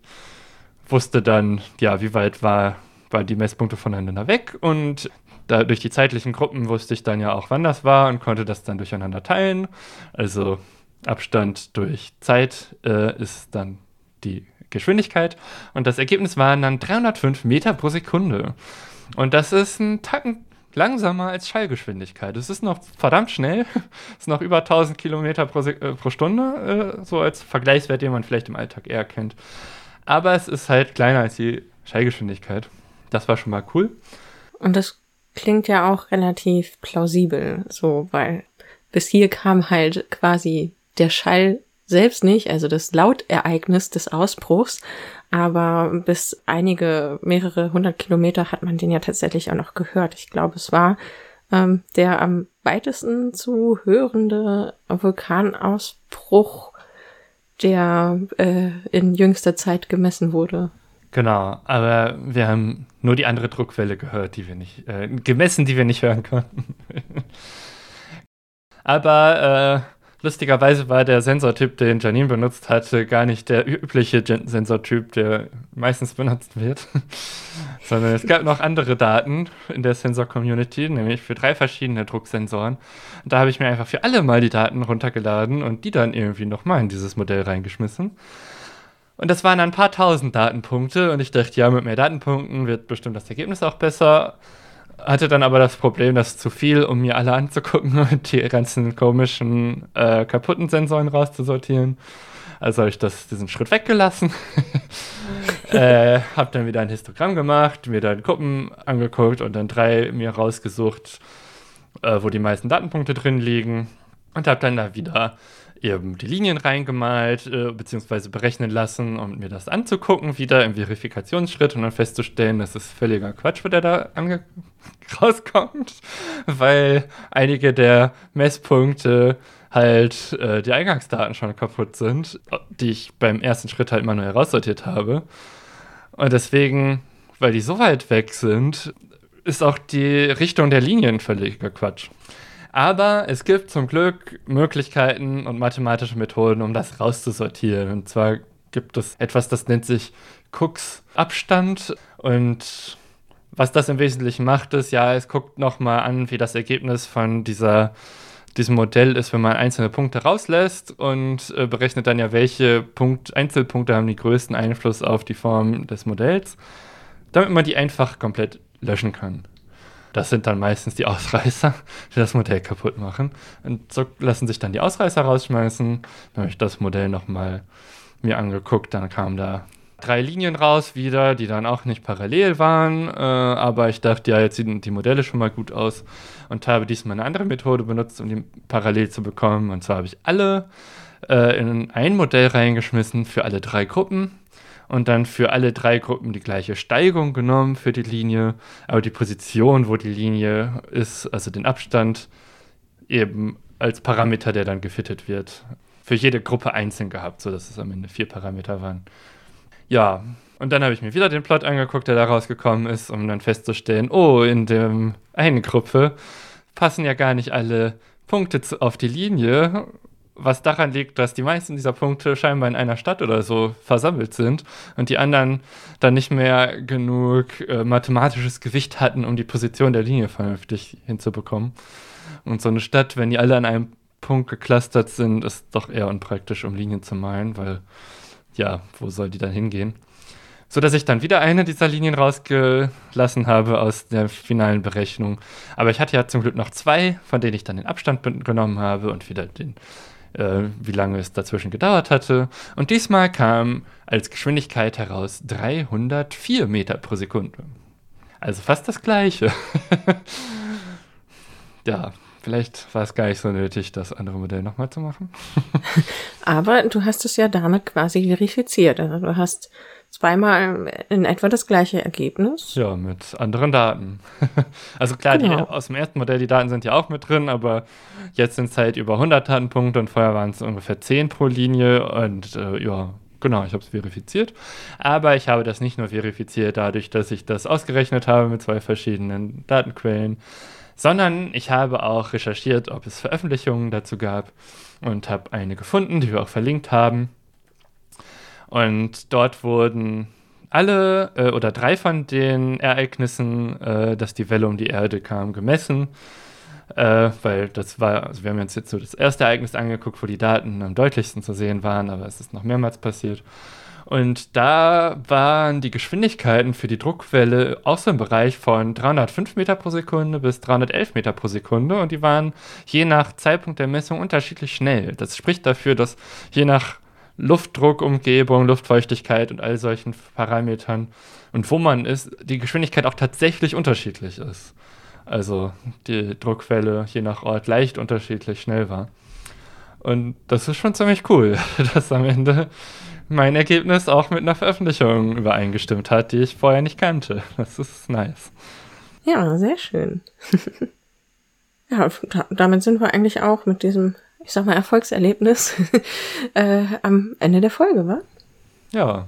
wusste dann, ja, wie weit war, waren die Messpunkte voneinander weg und da, durch die zeitlichen Gruppen wusste ich dann ja auch, wann das war und konnte das dann durcheinander teilen. Also Abstand durch Zeit äh, ist dann die Geschwindigkeit und das Ergebnis waren dann 305 Meter pro Sekunde. Und das ist ein Tacken langsamer als Schallgeschwindigkeit. Es ist noch verdammt schnell. Es ist noch über 1000 Kilometer pro, äh, pro Stunde, äh, so als Vergleichswert, den man vielleicht im Alltag eher kennt. Aber es ist halt kleiner als die Schallgeschwindigkeit. Das war schon mal cool. Und das klingt ja auch relativ plausibel, so, weil bis hier kam halt quasi der Schall selbst nicht, also das Lautereignis des Ausbruchs, aber bis einige, mehrere hundert Kilometer hat man den ja tatsächlich auch noch gehört. Ich glaube, es war ähm, der am weitesten zu hörende Vulkanausbruch, der äh, in jüngster Zeit gemessen wurde. Genau, aber wir haben nur die andere Druckwelle gehört, die wir nicht, äh, gemessen, die wir nicht hören konnten. aber äh, Lustigerweise war der Sensortyp, den Janine benutzt hatte, gar nicht der übliche Sensortyp, der meistens benutzt wird, sondern es gab noch andere Daten in der Sensor-Community, nämlich für drei verschiedene Drucksensoren. Und da habe ich mir einfach für alle mal die Daten runtergeladen und die dann irgendwie nochmal in dieses Modell reingeschmissen. Und das waren ein paar tausend Datenpunkte und ich dachte, ja, mit mehr Datenpunkten wird bestimmt das Ergebnis auch besser hatte dann aber das Problem, dass zu viel, um mir alle anzugucken und die ganzen komischen, äh, kaputten Sensoren rauszusortieren. Also habe ich das, diesen Schritt weggelassen. äh, habe dann wieder ein Histogramm gemacht, mir dann Gruppen angeguckt und dann drei mir rausgesucht, äh, wo die meisten Datenpunkte drin liegen. Und habe dann da wieder eben die Linien reingemalt, äh, beziehungsweise berechnen lassen, um mir das anzugucken, wieder im Verifikationsschritt und dann festzustellen, das ist völliger Quatsch, der da rauskommt, weil einige der Messpunkte halt äh, die Eingangsdaten schon kaputt sind, die ich beim ersten Schritt halt manuell raussortiert habe. Und deswegen, weil die so weit weg sind, ist auch die Richtung der Linien völliger Quatsch. Aber es gibt zum Glück Möglichkeiten und mathematische Methoden, um das rauszusortieren. Und zwar gibt es etwas, das nennt sich Cooks Abstand. Und was das im Wesentlichen macht, ist, ja, es guckt nochmal an, wie das Ergebnis von dieser, diesem Modell ist, wenn man einzelne Punkte rauslässt und äh, berechnet dann ja, welche Punkt, Einzelpunkte haben die größten Einfluss auf die Form des Modells, damit man die einfach komplett löschen kann. Das sind dann meistens die Ausreißer, die das Modell kaputt machen. Und so lassen sich dann die Ausreißer rausschmeißen. Dann habe ich das Modell nochmal mir angeguckt, dann kam da drei Linien raus wieder, die dann auch nicht parallel waren, äh, aber ich dachte, ja, jetzt sehen die Modelle schon mal gut aus und habe diesmal eine andere Methode benutzt, um die parallel zu bekommen. Und zwar habe ich alle äh, in ein Modell reingeschmissen für alle drei Gruppen und dann für alle drei Gruppen die gleiche Steigung genommen für die Linie, aber die Position, wo die Linie ist, also den Abstand, eben als Parameter, der dann gefittet wird, für jede Gruppe einzeln gehabt, sodass es am Ende vier Parameter waren. Ja, und dann habe ich mir wieder den Plot angeguckt, der da rausgekommen ist, um dann festzustellen, oh, in der einen Gruppe passen ja gar nicht alle Punkte auf die Linie, was daran liegt, dass die meisten dieser Punkte scheinbar in einer Stadt oder so versammelt sind und die anderen dann nicht mehr genug äh, mathematisches Gewicht hatten, um die Position der Linie vernünftig hinzubekommen. Und so eine Stadt, wenn die alle an einem Punkt geclustert sind, ist doch eher unpraktisch, um Linien zu malen, weil ja, wo soll die dann hingehen? So dass ich dann wieder eine dieser Linien rausgelassen habe aus der finalen Berechnung. Aber ich hatte ja zum Glück noch zwei, von denen ich dann den Abstand genommen habe und wieder den, äh, wie lange es dazwischen gedauert hatte. Und diesmal kam als Geschwindigkeit heraus 304 Meter pro Sekunde. Also fast das gleiche. ja, Vielleicht war es gar nicht so nötig, das andere Modell nochmal zu machen. Aber du hast es ja damit quasi verifiziert. Also du hast zweimal in etwa das gleiche Ergebnis. Ja, mit anderen Daten. also klar, genau. die, aus dem ersten Modell, die Daten sind ja auch mit drin, aber jetzt sind es halt über 100 Datenpunkte und vorher waren es ungefähr 10 pro Linie und äh, ja, Genau, ich habe es verifiziert. Aber ich habe das nicht nur verifiziert dadurch, dass ich das ausgerechnet habe mit zwei verschiedenen Datenquellen, sondern ich habe auch recherchiert, ob es Veröffentlichungen dazu gab und habe eine gefunden, die wir auch verlinkt haben. Und dort wurden alle äh, oder drei von den Ereignissen, äh, dass die Welle um die Erde kam, gemessen. Äh, weil das war, also wir haben uns jetzt so das erste Ereignis angeguckt, wo die Daten am deutlichsten zu sehen waren, aber es ist noch mehrmals passiert. Und da waren die Geschwindigkeiten für die Druckwelle auch so im Bereich von 305 Meter pro Sekunde bis 311 Meter pro Sekunde. Und die waren je nach Zeitpunkt der Messung unterschiedlich schnell. Das spricht dafür, dass je nach Luftdruck, Umgebung, Luftfeuchtigkeit und all solchen Parametern und wo man ist, die Geschwindigkeit auch tatsächlich unterschiedlich ist. Also die Druckwelle je nach Ort leicht unterschiedlich schnell war. Und das ist schon ziemlich cool, dass am Ende mein Ergebnis auch mit einer Veröffentlichung übereingestimmt hat, die ich vorher nicht kannte. Das ist nice. Ja, sehr schön. ja, damit sind wir eigentlich auch mit diesem, ich sag mal, Erfolgserlebnis äh, am Ende der Folge, wa? Ja.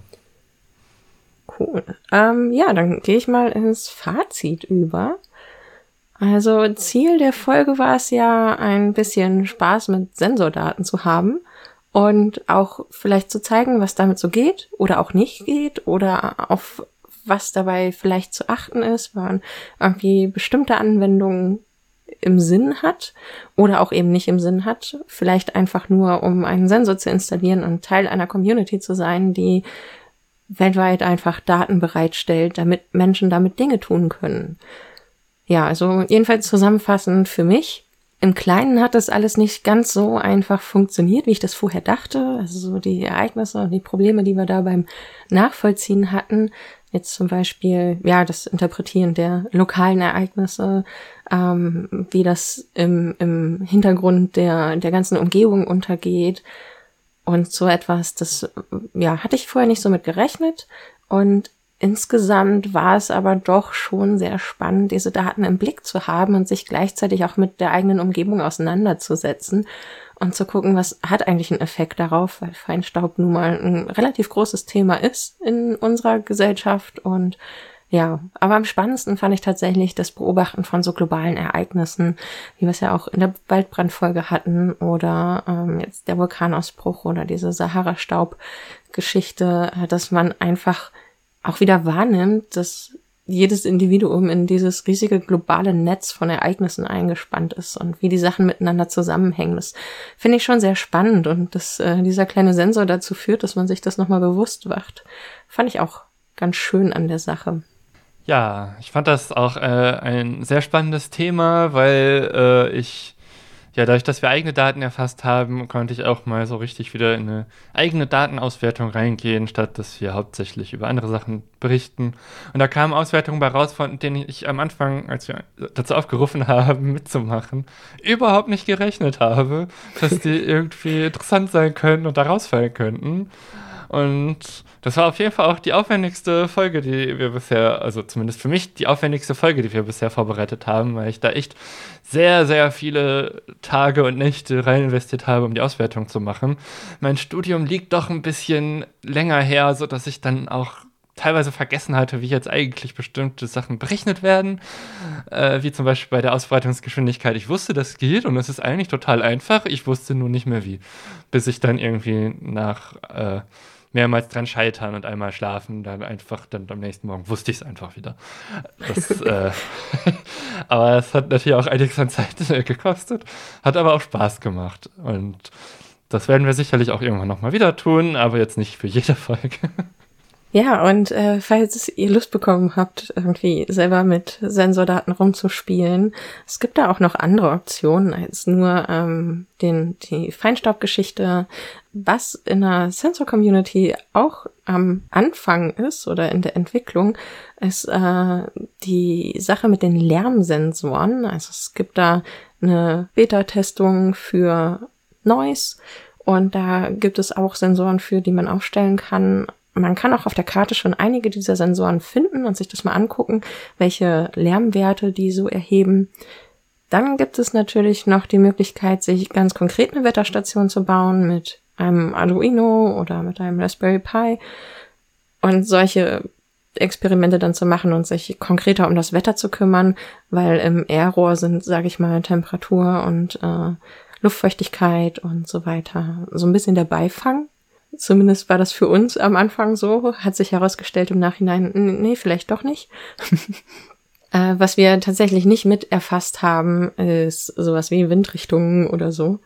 Cool. Ähm, ja, dann gehe ich mal ins Fazit über. Also Ziel der Folge war es ja, ein bisschen Spaß mit Sensordaten zu haben und auch vielleicht zu zeigen, was damit so geht oder auch nicht geht oder auf was dabei vielleicht zu achten ist, man irgendwie bestimmte Anwendungen im Sinn hat oder auch eben nicht im Sinn hat. Vielleicht einfach nur, um einen Sensor zu installieren und Teil einer Community zu sein, die weltweit einfach Daten bereitstellt, damit Menschen damit Dinge tun können. Ja, also jedenfalls zusammenfassend für mich im Kleinen hat das alles nicht ganz so einfach funktioniert, wie ich das vorher dachte. Also so die Ereignisse und die Probleme, die wir da beim Nachvollziehen hatten, jetzt zum Beispiel, ja, das Interpretieren der lokalen Ereignisse, ähm, wie das im, im Hintergrund der, der ganzen Umgebung untergeht. Und so etwas, das, ja, hatte ich vorher nicht so mit gerechnet. Und Insgesamt war es aber doch schon sehr spannend, diese Daten im Blick zu haben und sich gleichzeitig auch mit der eigenen Umgebung auseinanderzusetzen und zu gucken, was hat eigentlich einen Effekt darauf, weil Feinstaub nun mal ein relativ großes Thema ist in unserer Gesellschaft und ja, aber am spannendsten fand ich tatsächlich das Beobachten von so globalen Ereignissen, wie wir es ja auch in der Waldbrandfolge hatten oder ähm, jetzt der Vulkanausbruch oder diese Sahara-Staub-Geschichte, dass man einfach auch wieder wahrnimmt, dass jedes Individuum in dieses riesige globale Netz von Ereignissen eingespannt ist und wie die Sachen miteinander zusammenhängen. Das finde ich schon sehr spannend und dass äh, dieser kleine Sensor dazu führt, dass man sich das nochmal bewusst wacht, fand ich auch ganz schön an der Sache. Ja, ich fand das auch äh, ein sehr spannendes Thema, weil äh, ich ja, dadurch, dass wir eigene Daten erfasst haben, konnte ich auch mal so richtig wieder in eine eigene Datenauswertung reingehen, statt dass wir hauptsächlich über andere Sachen berichten. Und da kamen Auswertungen bei raus, von denen ich am Anfang, als wir dazu aufgerufen haben, mitzumachen, überhaupt nicht gerechnet habe, dass die irgendwie interessant sein können und da rausfallen könnten. Und das war auf jeden Fall auch die aufwendigste Folge, die wir bisher, also zumindest für mich die aufwendigste Folge, die wir bisher vorbereitet haben, weil ich da echt sehr, sehr viele Tage und Nächte rein investiert habe, um die Auswertung zu machen. Mein Studium liegt doch ein bisschen länger her, sodass ich dann auch teilweise vergessen hatte, wie jetzt eigentlich bestimmte Sachen berechnet werden, äh, wie zum Beispiel bei der Ausbreitungsgeschwindigkeit. Ich wusste, das geht und es ist eigentlich total einfach. Ich wusste nur nicht mehr wie, bis ich dann irgendwie nach äh, mehrmals dran scheitern und einmal schlafen, dann einfach, dann am nächsten Morgen wusste ich es einfach wieder. Das, äh, aber es hat natürlich auch einiges an Zeit gekostet, hat aber auch Spaß gemacht. Und das werden wir sicherlich auch irgendwann nochmal wieder tun, aber jetzt nicht für jede Folge. Ja, und äh, falls ihr Lust bekommen habt, irgendwie selber mit Sensordaten rumzuspielen, es gibt da auch noch andere Optionen als nur ähm, den, die Feinstaubgeschichte. Was in der Sensor-Community auch am Anfang ist oder in der Entwicklung, ist äh, die Sache mit den Lärmsensoren. Also es gibt da eine Beta-Testung für Noise und da gibt es auch Sensoren für, die man aufstellen kann man kann auch auf der Karte schon einige dieser Sensoren finden und sich das mal angucken, welche Lärmwerte die so erheben. Dann gibt es natürlich noch die Möglichkeit, sich ganz konkret eine Wetterstation zu bauen mit einem Arduino oder mit einem Raspberry Pi und solche Experimente dann zu machen und sich konkreter um das Wetter zu kümmern, weil im Airrohr sind, sage ich mal, Temperatur und äh, Luftfeuchtigkeit und so weiter so ein bisschen der Beifang Zumindest war das für uns am Anfang so. Hat sich herausgestellt im Nachhinein, nee, vielleicht doch nicht. äh, was wir tatsächlich nicht mit erfasst haben, ist sowas wie Windrichtungen oder so.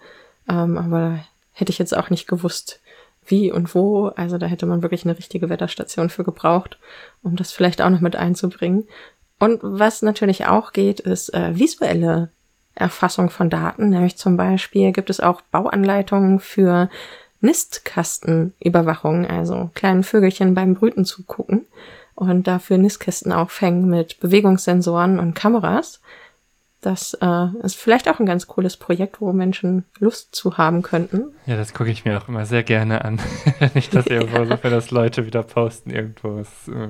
Ähm, aber hätte ich jetzt auch nicht gewusst, wie und wo. Also da hätte man wirklich eine richtige Wetterstation für gebraucht, um das vielleicht auch noch mit einzubringen. Und was natürlich auch geht, ist äh, visuelle Erfassung von Daten. Nämlich zum Beispiel gibt es auch Bauanleitungen für Nistkastenüberwachung, also kleinen Vögelchen beim Brüten zugucken und dafür Nistkästen aufhängen mit Bewegungssensoren und Kameras. Das äh, ist vielleicht auch ein ganz cooles Projekt, wo Menschen Lust zu haben könnten. Ja, das gucke ich mir auch immer sehr gerne an. Nicht, dass irgendwo so, wenn das Leute wieder posten irgendwo.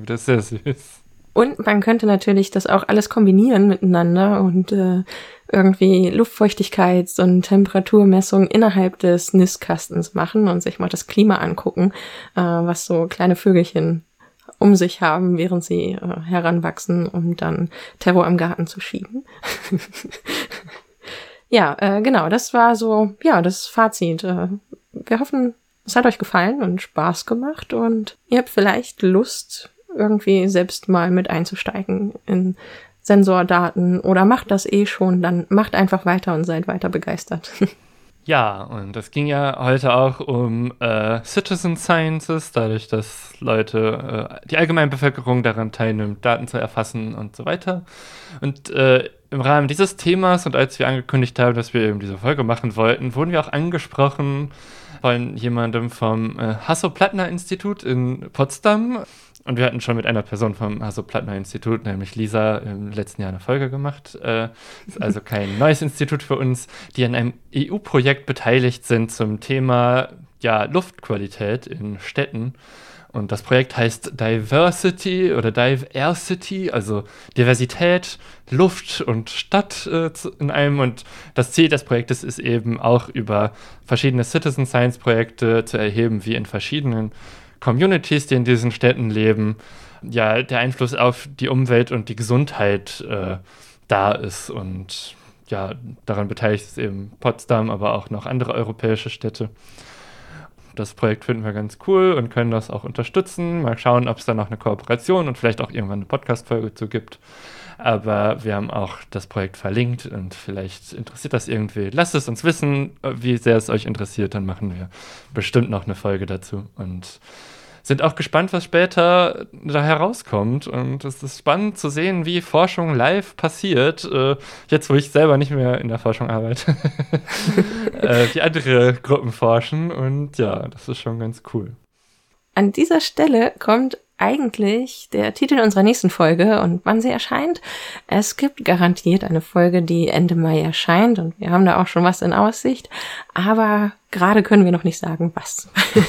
Das ist sehr süß. Und man könnte natürlich das auch alles kombinieren miteinander und äh, irgendwie Luftfeuchtigkeits- und Temperaturmessung innerhalb des Nistkastens machen und sich mal das Klima angucken, äh, was so kleine Vögelchen um sich haben, während sie äh, heranwachsen, um dann Terror im Garten zu schieben. ja, äh, genau, das war so, ja, das Fazit. Äh, wir hoffen, es hat euch gefallen und Spaß gemacht und ihr habt vielleicht Lust, irgendwie selbst mal mit einzusteigen in Sensordaten oder macht das eh schon, dann macht einfach weiter und seid weiter begeistert. Ja, und es ging ja heute auch um äh, Citizen Sciences, dadurch, dass Leute, äh, die allgemeine Bevölkerung daran teilnimmt, Daten zu erfassen und so weiter. Und äh, im Rahmen dieses Themas und als wir angekündigt haben, dass wir eben diese Folge machen wollten, wurden wir auch angesprochen von jemandem vom äh, Hasso-Plattner-Institut in Potsdam. Und wir hatten schon mit einer Person vom Hasso-Plattner-Institut, nämlich Lisa, im letzten Jahr eine Folge gemacht. Äh, ist also kein neues Institut für uns, die an einem EU-Projekt beteiligt sind zum Thema ja, Luftqualität in Städten. Und das Projekt heißt Diversity oder Diversity, also Diversität, Luft und Stadt äh, in einem. Und das Ziel des Projektes ist eben auch über verschiedene Citizen Science Projekte zu erheben, wie in verschiedenen Communities, die in diesen Städten leben, ja, der Einfluss auf die Umwelt und die Gesundheit äh, da ist. Und ja, daran beteiligt ist eben Potsdam, aber auch noch andere europäische Städte. Das Projekt finden wir ganz cool und können das auch unterstützen. Mal schauen, ob es da noch eine Kooperation und vielleicht auch irgendwann eine Podcast-Folge zu gibt. Aber wir haben auch das Projekt verlinkt und vielleicht interessiert das irgendwie. Lasst es uns wissen, wie sehr es euch interessiert. Dann machen wir bestimmt noch eine Folge dazu. Und sind auch gespannt, was später da herauskommt. Und es ist spannend zu sehen, wie Forschung live passiert. Äh, jetzt, wo ich selber nicht mehr in der Forschung arbeite, äh, wie andere Gruppen forschen. Und ja, das ist schon ganz cool. An dieser Stelle kommt eigentlich der Titel unserer nächsten Folge und wann sie erscheint. Es gibt garantiert eine Folge, die Ende Mai erscheint und wir haben da auch schon was in Aussicht, aber gerade können wir noch nicht sagen, was.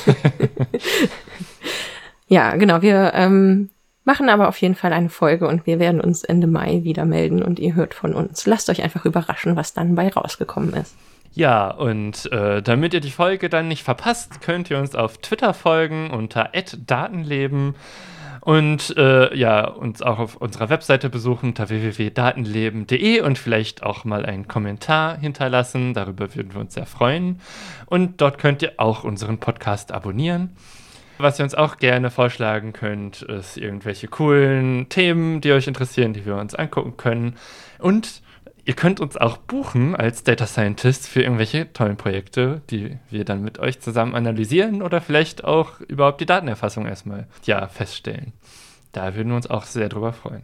ja, genau, wir ähm, machen aber auf jeden Fall eine Folge und wir werden uns Ende Mai wieder melden und ihr hört von uns. Lasst euch einfach überraschen, was dann bei rausgekommen ist. Ja, und äh, damit ihr die Folge dann nicht verpasst, könnt ihr uns auf Twitter folgen unter @datenleben und äh, ja, uns auch auf unserer Webseite besuchen unter www.datenleben.de und vielleicht auch mal einen Kommentar hinterlassen. Darüber würden wir uns sehr freuen. Und dort könnt ihr auch unseren Podcast abonnieren. Was ihr uns auch gerne vorschlagen könnt, ist irgendwelche coolen Themen, die euch interessieren, die wir uns angucken können. Und Ihr könnt uns auch buchen als Data Scientist für irgendwelche tollen Projekte, die wir dann mit euch zusammen analysieren oder vielleicht auch überhaupt die Datenerfassung erstmal ja feststellen. Da würden wir uns auch sehr drüber freuen.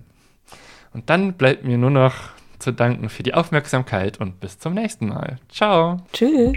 Und dann bleibt mir nur noch zu danken für die Aufmerksamkeit und bis zum nächsten Mal. Ciao. Tschüss.